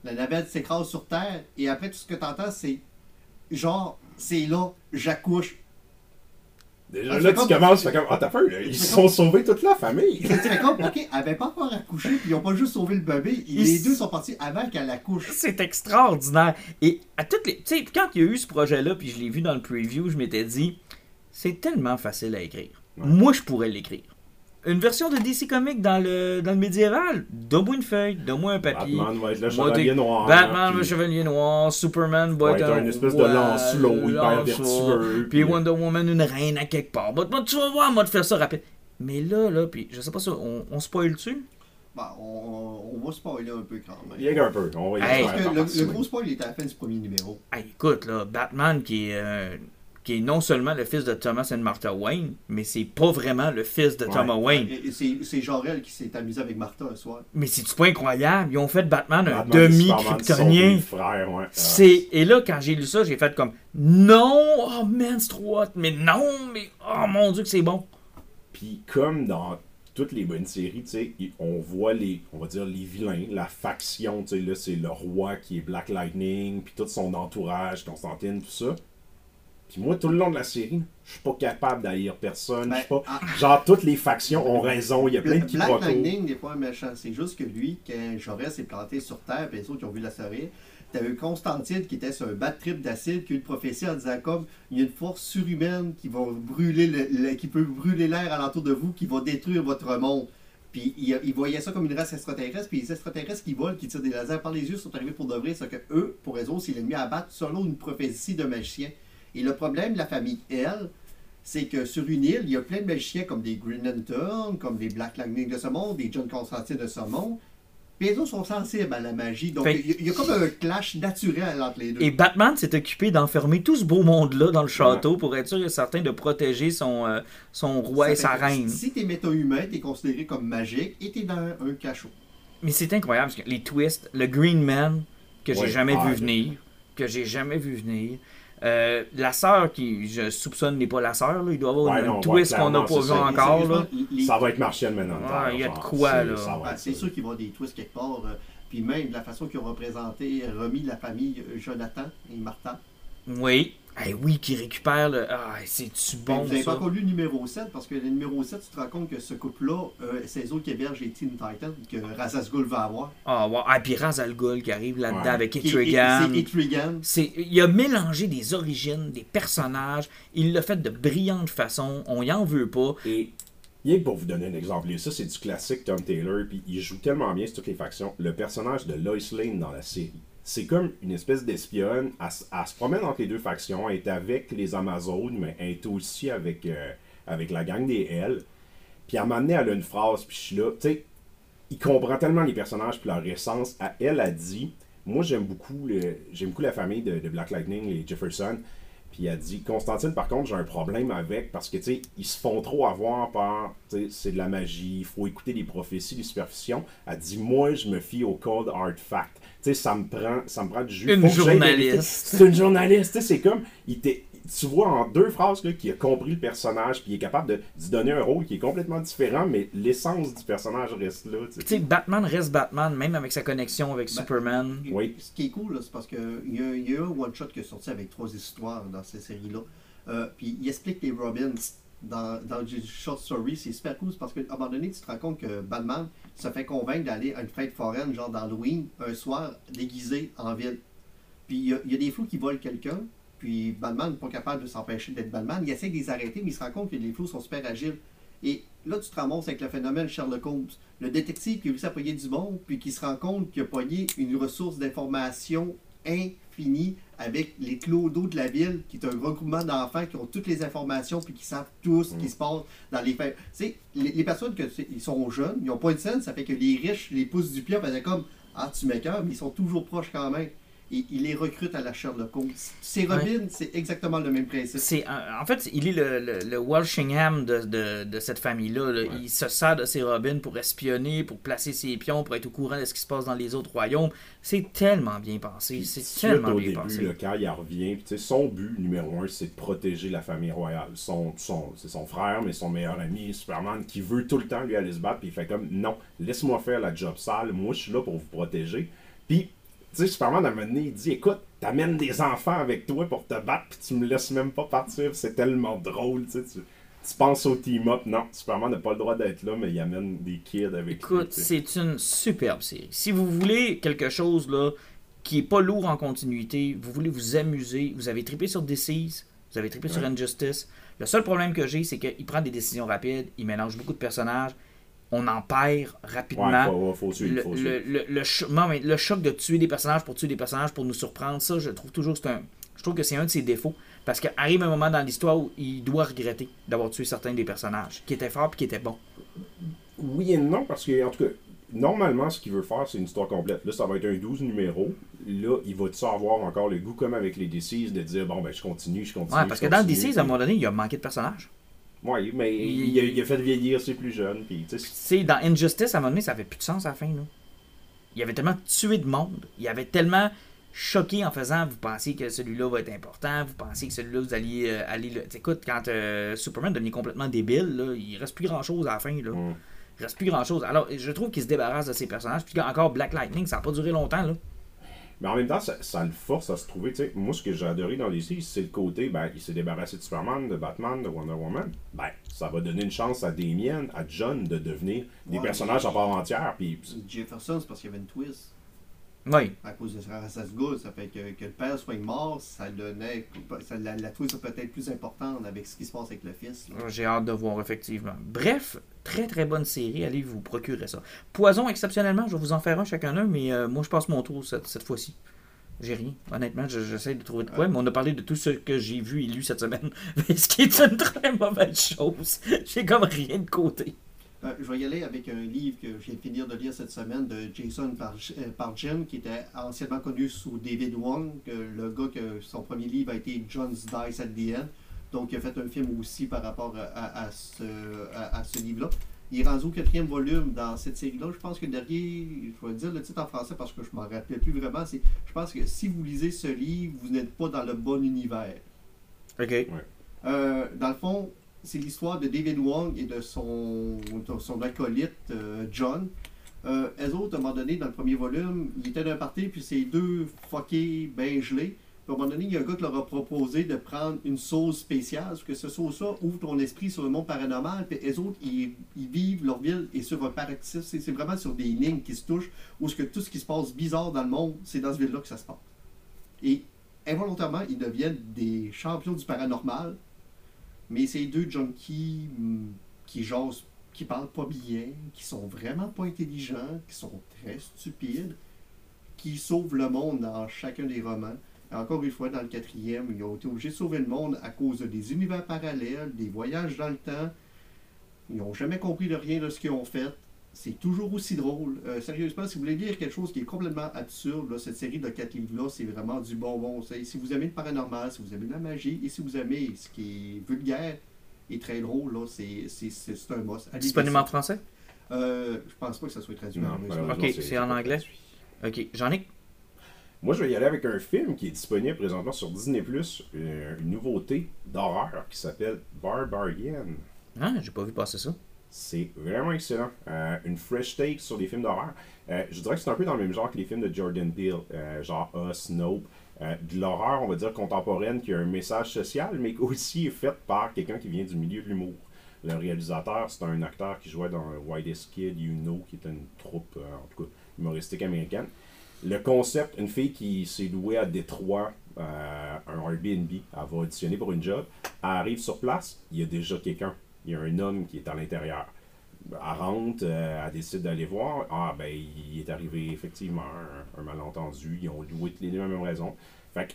La navette s'écrase sur Terre, et après, tout ce que tu entends, c'est genre, c'est là, j'accouche.
Déjà,
Ah,
là,
c'est
tu
comme-
commences, tu fais comme, ah, t'as peur, là, ils se sont sauvés toute la famille.
Tu fais comme, ok, elle avait pas encore accouché, puis ils ont pas juste sauvé le bébé, les deux sont partis avant qu'elle accouche.
C'est extraordinaire. Et à toutes les. Tu sais, quand il y a eu ce projet-là, puis je l'ai vu dans le preview, je m'étais dit, c'est tellement facile à écrire.
Ouais.
Moi, je pourrais l'écrire. Une version de DC Comics dans le, dans le médiéval, donne-moi une feuille, donne-moi un papier.
Batman va être le chevalier noir.
Batman, le
puis-
chevalier noir, Superman va être un
une espèce de lancelot hyper vertueux,
Puis
puis-
Wonder Woman, une reine à quelque part. Bah, bah, tu vas voir, moi, de faire ça rapide. Mais là, là, puis je sais pas ça, on, on spoil-tu?
Bah, on, on va spoiler un peu quand même.
Il y a un peu, on va y
Hey.
Parce que le, le gros spoil est à la fin du premier numéro.
Hey, écoute, là, Batman qui est, euh, qui est non seulement le fils de Thomas et Martha Wayne, mais c'est pas vraiment le fils de
Ouais.
Thomas Wayne.
C'est Jorel qui s'est amusé avec Martha un soir.
Mais c'est-tu pas incroyable? Ils ont fait de Batman un
Batman sont
demi-kryptonien.
ouais.
C'est... Et là, quand j'ai lu ça, j'ai fait comme Non! Oh man, c'est trop hot! Mais non! Mais oh mon dieu que c'est bon!
Puis comme dans toutes les bonnes séries, tu sais, on voit les, on va dire les vilains, la faction, tu sais, là c'est le roi qui est Black Lightning, puis tout son entourage, Constantine, tout ça. Puis moi, tout le long de la série, je suis pas capable d'haïr personne. Je suis
Ben,
pas...
ah.
Genre, toutes les factions ont raison, il y a plein de
Black
quiproquos.
Lightning n'est pas un méchant. C'est juste que lui, quand Jorel s'est planté sur Terre, et les autres qui ont vu la série, t'avais Constantine qui était sur un bad trip d'acide, qui a eu une prophétie en disant comme il y a une force surhumaine qui va brûler le, le- qui peut brûler l'air alentour de vous, qui va détruire votre monde. Puis il, il voyait ça comme une race extraterrestre, puis les extraterrestres qui volent, qui tirent des lasers par les yeux sont arrivés pour de vrai, c'est que eux, pour eux autres, c'est l'ennemi à battre selon une prophétie de magicien. Et le problème de la famille L, c'est que sur une île, il y a plein de magiciens comme des Green Lantern, comme des Black Lightning de ce monde, des John Constantine de ce monde. Les autres sont sensibles à la magie. Donc il y, a- il y a comme un clash naturel entre les deux.
Et Batman s'est occupé d'enfermer tout ce beau monde-là dans le château pour être sûr et certain de protéger son, euh, son roi
Ça
et sa reine.
Si t'es méta-humain, t'es considéré comme magique et t'es dans un cachot.
Mais c'est incroyable, parce que les twists, le Green Man, que j'ai
Ouais.
jamais
Ah,
vu
le-
venir, que j'ai jamais vu venir. Euh, la sœur qui, je soupçonne, n'est pas la sœur, là. il doit y avoir
Ouais,
une- twist qu'on n'a pas vu encore.
Sérieusement,
Là.
les-
Ça va être Martian Manhunter.
Ouais, il y a de quoi,
c'est-
là.
Ah,
être
c'est sûr qu'il va y avoir des twists quelque part. euh, puis même la façon qu'ils ont représenté, remis la famille euh, Jonathan et Martha.
Oui. Eh oui, qui récupère le. Ah, c'est-tu bon
vous n'avez pas encore lu le numéro 7 parce que le numéro 7, tu te rends compte que ce couple-là, euh, c'est eux autres qui hébergent les Teen Titans que Razazgul va avoir.
Ah, ouais. ah puis Ra's al Ghul qui arrive là-dedans
Ouais.
avec Etrigan.
C'est Etrigan.
C'est, il a mélangé des origines, des personnages. Il l'a fait de brillantes façons. On y en veut pas.
Et rien que pour vous donner un exemple, et ça c'est du classique Tom Taylor, puis il joue tellement bien sur toutes les factions. Le personnage de Lois Lane dans la série, c'est comme une espèce d'espionne. Elle, se promène entre les deux factions, elle est avec les Amazones, mais elle est aussi avec, euh, avec la gang des L. Puis à un moment donné, elle a une phrase, puis je suis là, tu sais, il comprend tellement les personnages puis leur essence. À elle a dit, moi j'aime beaucoup, j'aime beaucoup la famille de, Black Lightning, les Jefferson. Puis elle dit, Constantine, par contre, j'ai un problème avec parce que, tu sais, ils se font trop avoir par, tu sais, c'est de la magie, il faut écouter les prophéties, les superstitions. Elle dit, moi, je me fie au cold hard fact. Tu sais, ça me prend, ça me prend du jus.
Une
Faut
journaliste.
C'est une journaliste, tu sais, c'est comme, il t'est- tu vois en deux phrases là, qu'il a compris le personnage, puis il est capable de d'y donner un rôle qui est complètement différent, mais l'essence du personnage reste là. tu sais.
Batman reste Batman, même avec sa connexion avec
Ben,
Superman.
Oui.
Ce qui est cool, là, c'est parce qu'il y, a- il y a un one-shot qui est sorti avec trois histoires dans cette série-là. Euh, puis il explique les Robins dans, dans du short story. C'est super cool c'est parce qu'à un moment donné, tu te rends compte que Batman se fait convaincre d'aller à une fête foraine, genre d'Halloween, un soir déguisé en ville. Puis il y a, des fous qui volent quelqu'un. Puis Batman n'est pas capable de s'empêcher d'être Batman. Il essaie de les arrêter, mais il se rend compte que les flous sont super agiles. Et là, tu te ramasses avec le phénomène Sherlock Holmes. Le détective qui a réussi à pogner du monde, puis qui se rend compte qu'il a pogné une ressource d'information infinie avec les clodos de la ville, qui est un regroupement d'enfants qui ont toutes les informations, puis qui savent tout ce qui se passe dans les faits. Tu sais, les, les personnes que ils sont jeunes, ils n'ont pas de scène, ça fait que les riches les poussent du pied en faisant comme Ah, tu m'écœures, mais ils sont toujours proches quand même. Et ils les recrutent à la Sherlock Holmes. C'est Robin, c'est exactement le même principe.
C'est, en fait, il est le, le, le Walshingham de, de, de cette famille-là. là. Il se sert de ses robins pour espionner, pour placer ses pions, pour être au courant de ce qui se passe dans les autres royaumes. C'est tellement bien pensé. C'est tellement
au
bien
début,
pensé.
là, quand il revient, son but numéro un, c'est de protéger la famille royale. Son, son, c'est son frère, mais son meilleur ami, Superman, qui veut tout le temps lui aller se battre, puis il fait comme non, laisse-moi faire la job sale, moi je suis là pour vous protéger. Puis, tu sais, Superman, à un moment donné, il dit écoute, t'amènes des enfants avec toi pour te battre, puis tu me laisses même pas partir, c'est tellement drôle, tu sais. Tu, tu penses au team-up, non, Superman n'a pas le droit d'être là, mais il amène des kids avec lui.
Écoute, c'est une superbe série. Si vous voulez quelque chose là qui est pas lourd en continuité, vous voulez vous amuser, vous avez trippé sur DC's, vous avez trippé sur. Injustice. Le seul problème que j'ai, c'est qu'il prend des décisions rapides, il mélange beaucoup de personnages, on en perd rapidement.
Ouais, faut, faut suivre,
le,
faut
le, le, le cho- non, mais le choc de tuer des personnages pour tuer des personnages pour nous surprendre, ça, je trouve toujours que c'est un. Je trouve que c'est un de ses défauts. Parce qu'arrive un moment dans l'histoire où il doit regretter d'avoir tué certains des personnages qui étaient forts et qui étaient bons.
Oui et non, parce que, en tout cas, normalement, ce qu'il veut faire, c'est une histoire complète. Là, ça va être un 12 numéros. Là, il va-tu avoir encore le goût, comme avec les DCs, de dire, bon, ben, je continue, je continue.
Ouais, parce
je
que dans le
continue.
DC, à un moment donné, il a manqué de personnages.
Ouais, mais
Il-
il, a, il a fait vieillir ses plus jeunes, puis, tu sais,
Tu sais, dans Injustice, à un moment donné, ça avait plus de sens à la fin. Là. Il avait tellement tué de monde. Il avait tellement choqué en faisant vous pensez que celui-là va être important, vous pensez que celui-là vous alliez euh, aller le. Écoute, quand euh, Superman devenait complètement débile, là, il reste plus grand chose à la fin. Là.
Mm.
Il reste plus grand chose. Alors, je trouve qu'il se débarrasse de ses personnages. Puis encore Black Lightning, ça n'a pas duré longtemps. Là.
Mais en même temps, ça, ça le force à se trouver. tu sais, Moi, ce que j'ai adoré dans les séries, c'est le côté, ben, il s'est débarrassé de Superman, de Batman, de Wonder Woman. Ben, ça va donner une chance à Damien, à John, de devenir des
Ouais,
personnages à part entière. Puis,
Jefferson, c'est parce qu'il y avait une twist.
Oui.
À cause de Rassasgoul, ça fait que, que le père soit mort, ça donnait. Ça, la, la twist est peut-être plus importante avec ce qui se passe avec le fils.
J'ai hâte de voir, effectivement. Bref, très très bonne série. Allez vous procurer ça. Poison, exceptionnellement, je vais vous en faire un chacun un, mais euh, moi je passe mon tour cette, cette fois-ci. J'ai rien. Honnêtement, je- j'essaie de trouver de quoi, mais on a parlé de tout ce que j'ai vu et lu cette semaine. ce qui est une très mauvaise chose. J'ai comme rien de côté.
Euh, je vais y aller avec un livre que je viens de finir de lire cette semaine de Jason Par- euh, qui était anciennement connu sous David Wong, que le gars que son premier livre a été John's Dice at the End. Donc, il a fait un film aussi par rapport à, à- à ce, à, à ce livre-là. Il est rendu au quatrième volume dans cette série-là. Je pense que le dernier, je vais dire le titre en français parce que je ne m'en rappelle plus vraiment. C'est, je pense que si vous lisez ce livre, vous n'êtes pas dans le bon univers.
Ok.
Euh, dans le fond, c'est l'histoire de David Wong et de son, de son acolyte euh, John. Euh, eux autres, à un moment donné, dans le premier volume, ils étaient d'un party, puis ces deux fuckés bien gelés. À un moment donné, il y a un gars qui leur a proposé de prendre une sauce spéciale, parce que ce sauce-là ouvre ton esprit sur le monde paranormal, puis les autres, ils, vivent leur ville et sur un paroxysme. C'est vraiment sur des lignes qui se touchent, où ce que tout ce qui se passe bizarre dans le monde, c'est dans ce ville-là que ça se passe. Et involontairement, ils deviennent des champions du paranormal, mais ces deux junkies hum, qui jasent, qui parlent pas bien, qui sont vraiment pas intelligents, qui sont très stupides, qui sauvent le monde dans chacun des romans. Encore une fois, dans le quatrième, ils ont été obligés de sauver le monde à cause des univers parallèles, des voyages dans le temps. Ils n'ont jamais compris de rien de ce qu'ils ont fait. C'est toujours aussi drôle. Euh, sérieusement, si vous voulez lire quelque chose qui est complètement absurde, là, cette série de quatre livres-là, c'est vraiment du bonbon. Si vous aimez le paranormal, si vous aimez la magie, et si vous aimez ce qui est vulgaire et très drôle, là, c'est c'est- c'est- c'est un must. Allez
Disponible en français?
Ça. Euh, je pense pas que ça soit traduit.
Non,
malheureusement.
malheureusement,
Ok, c'est en anglais? Ok, j'en ai.
Moi, je vais y aller avec un film qui est disponible présentement sur Disney+, euh, une nouveauté d'horreur qui s'appelle Barbarian.
Ah, j'ai pas vu passer ça.
C'est vraiment excellent. Euh, une fresh take sur des films d'horreur. Euh, je dirais que c'est un peu dans le même genre que les films de Jordan Peele, euh, genre Us, Nope. De l'horreur, on va dire, contemporaine, qui a un message social, mais qui aussi est faite par quelqu'un qui vient du milieu de l'humour. Le réalisateur, c'est un acteur qui jouait dans Whitest Kid, You Know, qui était une troupe, en tout cas, humoristique américaine. Le concept, une fille qui s'est louée à Détroit, euh, un Airbnb, elle va auditionner pour une job, elle arrive sur place, il y a déjà quelqu'un. Il y a un homme qui est à l'intérieur. Elle rentre, euh, elle décide d'aller voir. Ah, ben, il est arrivé effectivement un, malentendu. Ils ont loué les deux la même raison. Fait que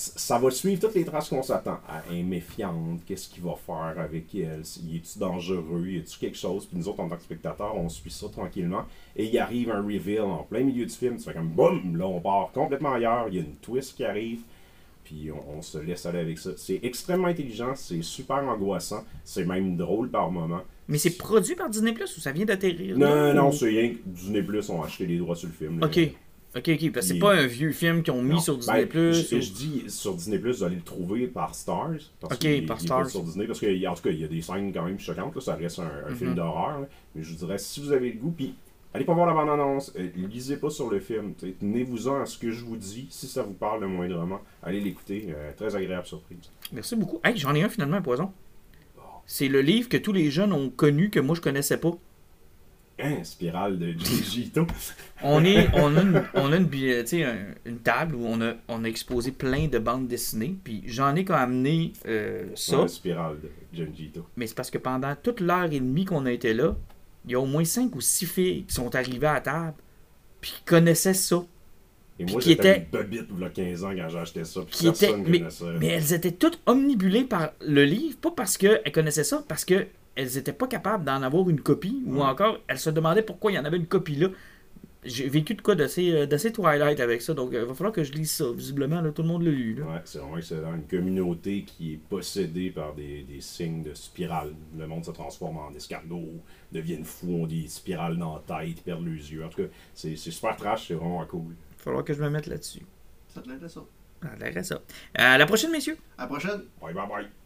ça va suivre toutes les traces qu'on s'attend. Elle est méfiante. Qu'est-ce qu'il va faire avec elle? Il est-tu dangereux? Y a-tu quelque chose? Puis nous autres, en tant que spectateurs, on suit ça tranquillement. Et il arrive un reveal en plein milieu du film. Tu fais comme boum! Là, on part complètement ailleurs. Il y a une twist qui arrive. Puis on, on se laisse aller avec ça. C'est extrêmement intelligent. C'est super angoissant. C'est même drôle par moments.
Mais c'est produit par Disney Plus ou ça vient d'atterrir?
Non, non,
Ou-
c'est rien que Disney Plus ont acheté les droits sur le film. là.
Ok. Ok, ok. Parce que c'est pas un vieux film qu'ils ont mis
Non.
sur Disney
Ben,
Plus.
Je,
ou-
je dis sur Disney Plus, vous allez le trouver par Stars. Parce
Ok, par
il est pas
Stars.
sur Disney, parce qu'en tout cas, il y a des scènes quand même choquantes. là, ça reste un, un
Mhm.
film d'horreur. Mais je vous dirais, si vous avez le goût, puis allez pas voir la bande-annonce, euh, lisez pas sur le film. Tenez-vous-en à ce que je vous dis. Si ça vous parle le moindrement, allez l'écouter. euh, très agréable surprise.
Merci beaucoup. Hey, j'en ai un finalement, un poison. C'est le livre que tous les jeunes ont connu que moi je connaissais pas.
Hein, spirale de Junji Ito.
On, est, on a, une, on a une, un- une table où on a, on a exposé plein de bandes dessinées. Puis j'en ai quand amené euh, ça.
Ouais, spirale de Junji Ito.
Mais c'est parce que pendant toute l'heure et demie qu'on a été là, il y a au moins cinq ou six filles qui sont arrivées à la table. Puis qui connaissaient ça.
Et moi,
qui
j'étais
était-
une bobite il y a 15 ans quand j'ai acheté ça. Puis
Qui était,
personne
mais,
connaissait.
mais elles étaient toutes omnibulées par le livre, pas parce qu'elles connaissaient ça, parce qu'elles n'étaient pas capables d'en avoir une copie, ou encore elles se demandaient pourquoi il y en avait une copie là. J'ai vécu de quoi d'assez euh, d'assez Twilight avec ça, donc il va falloir que je lise ça. Visiblement, là, tout le monde l'a lu. là.
Ouais, c'est vraiment excellent. Une communauté qui est possédée par des, des signes de spirale. Le monde se transforme en escargot, deviennent fous, ont des spirales dans la tête, perdent les yeux. En tout cas, c'est c'est super trash, c'est vraiment cool.
Il va falloir que je me mette là-dessus.
Ça te l'aide ça?
L'air à ça. À la prochaine, messieurs!
À la prochaine!
Bye bye bye.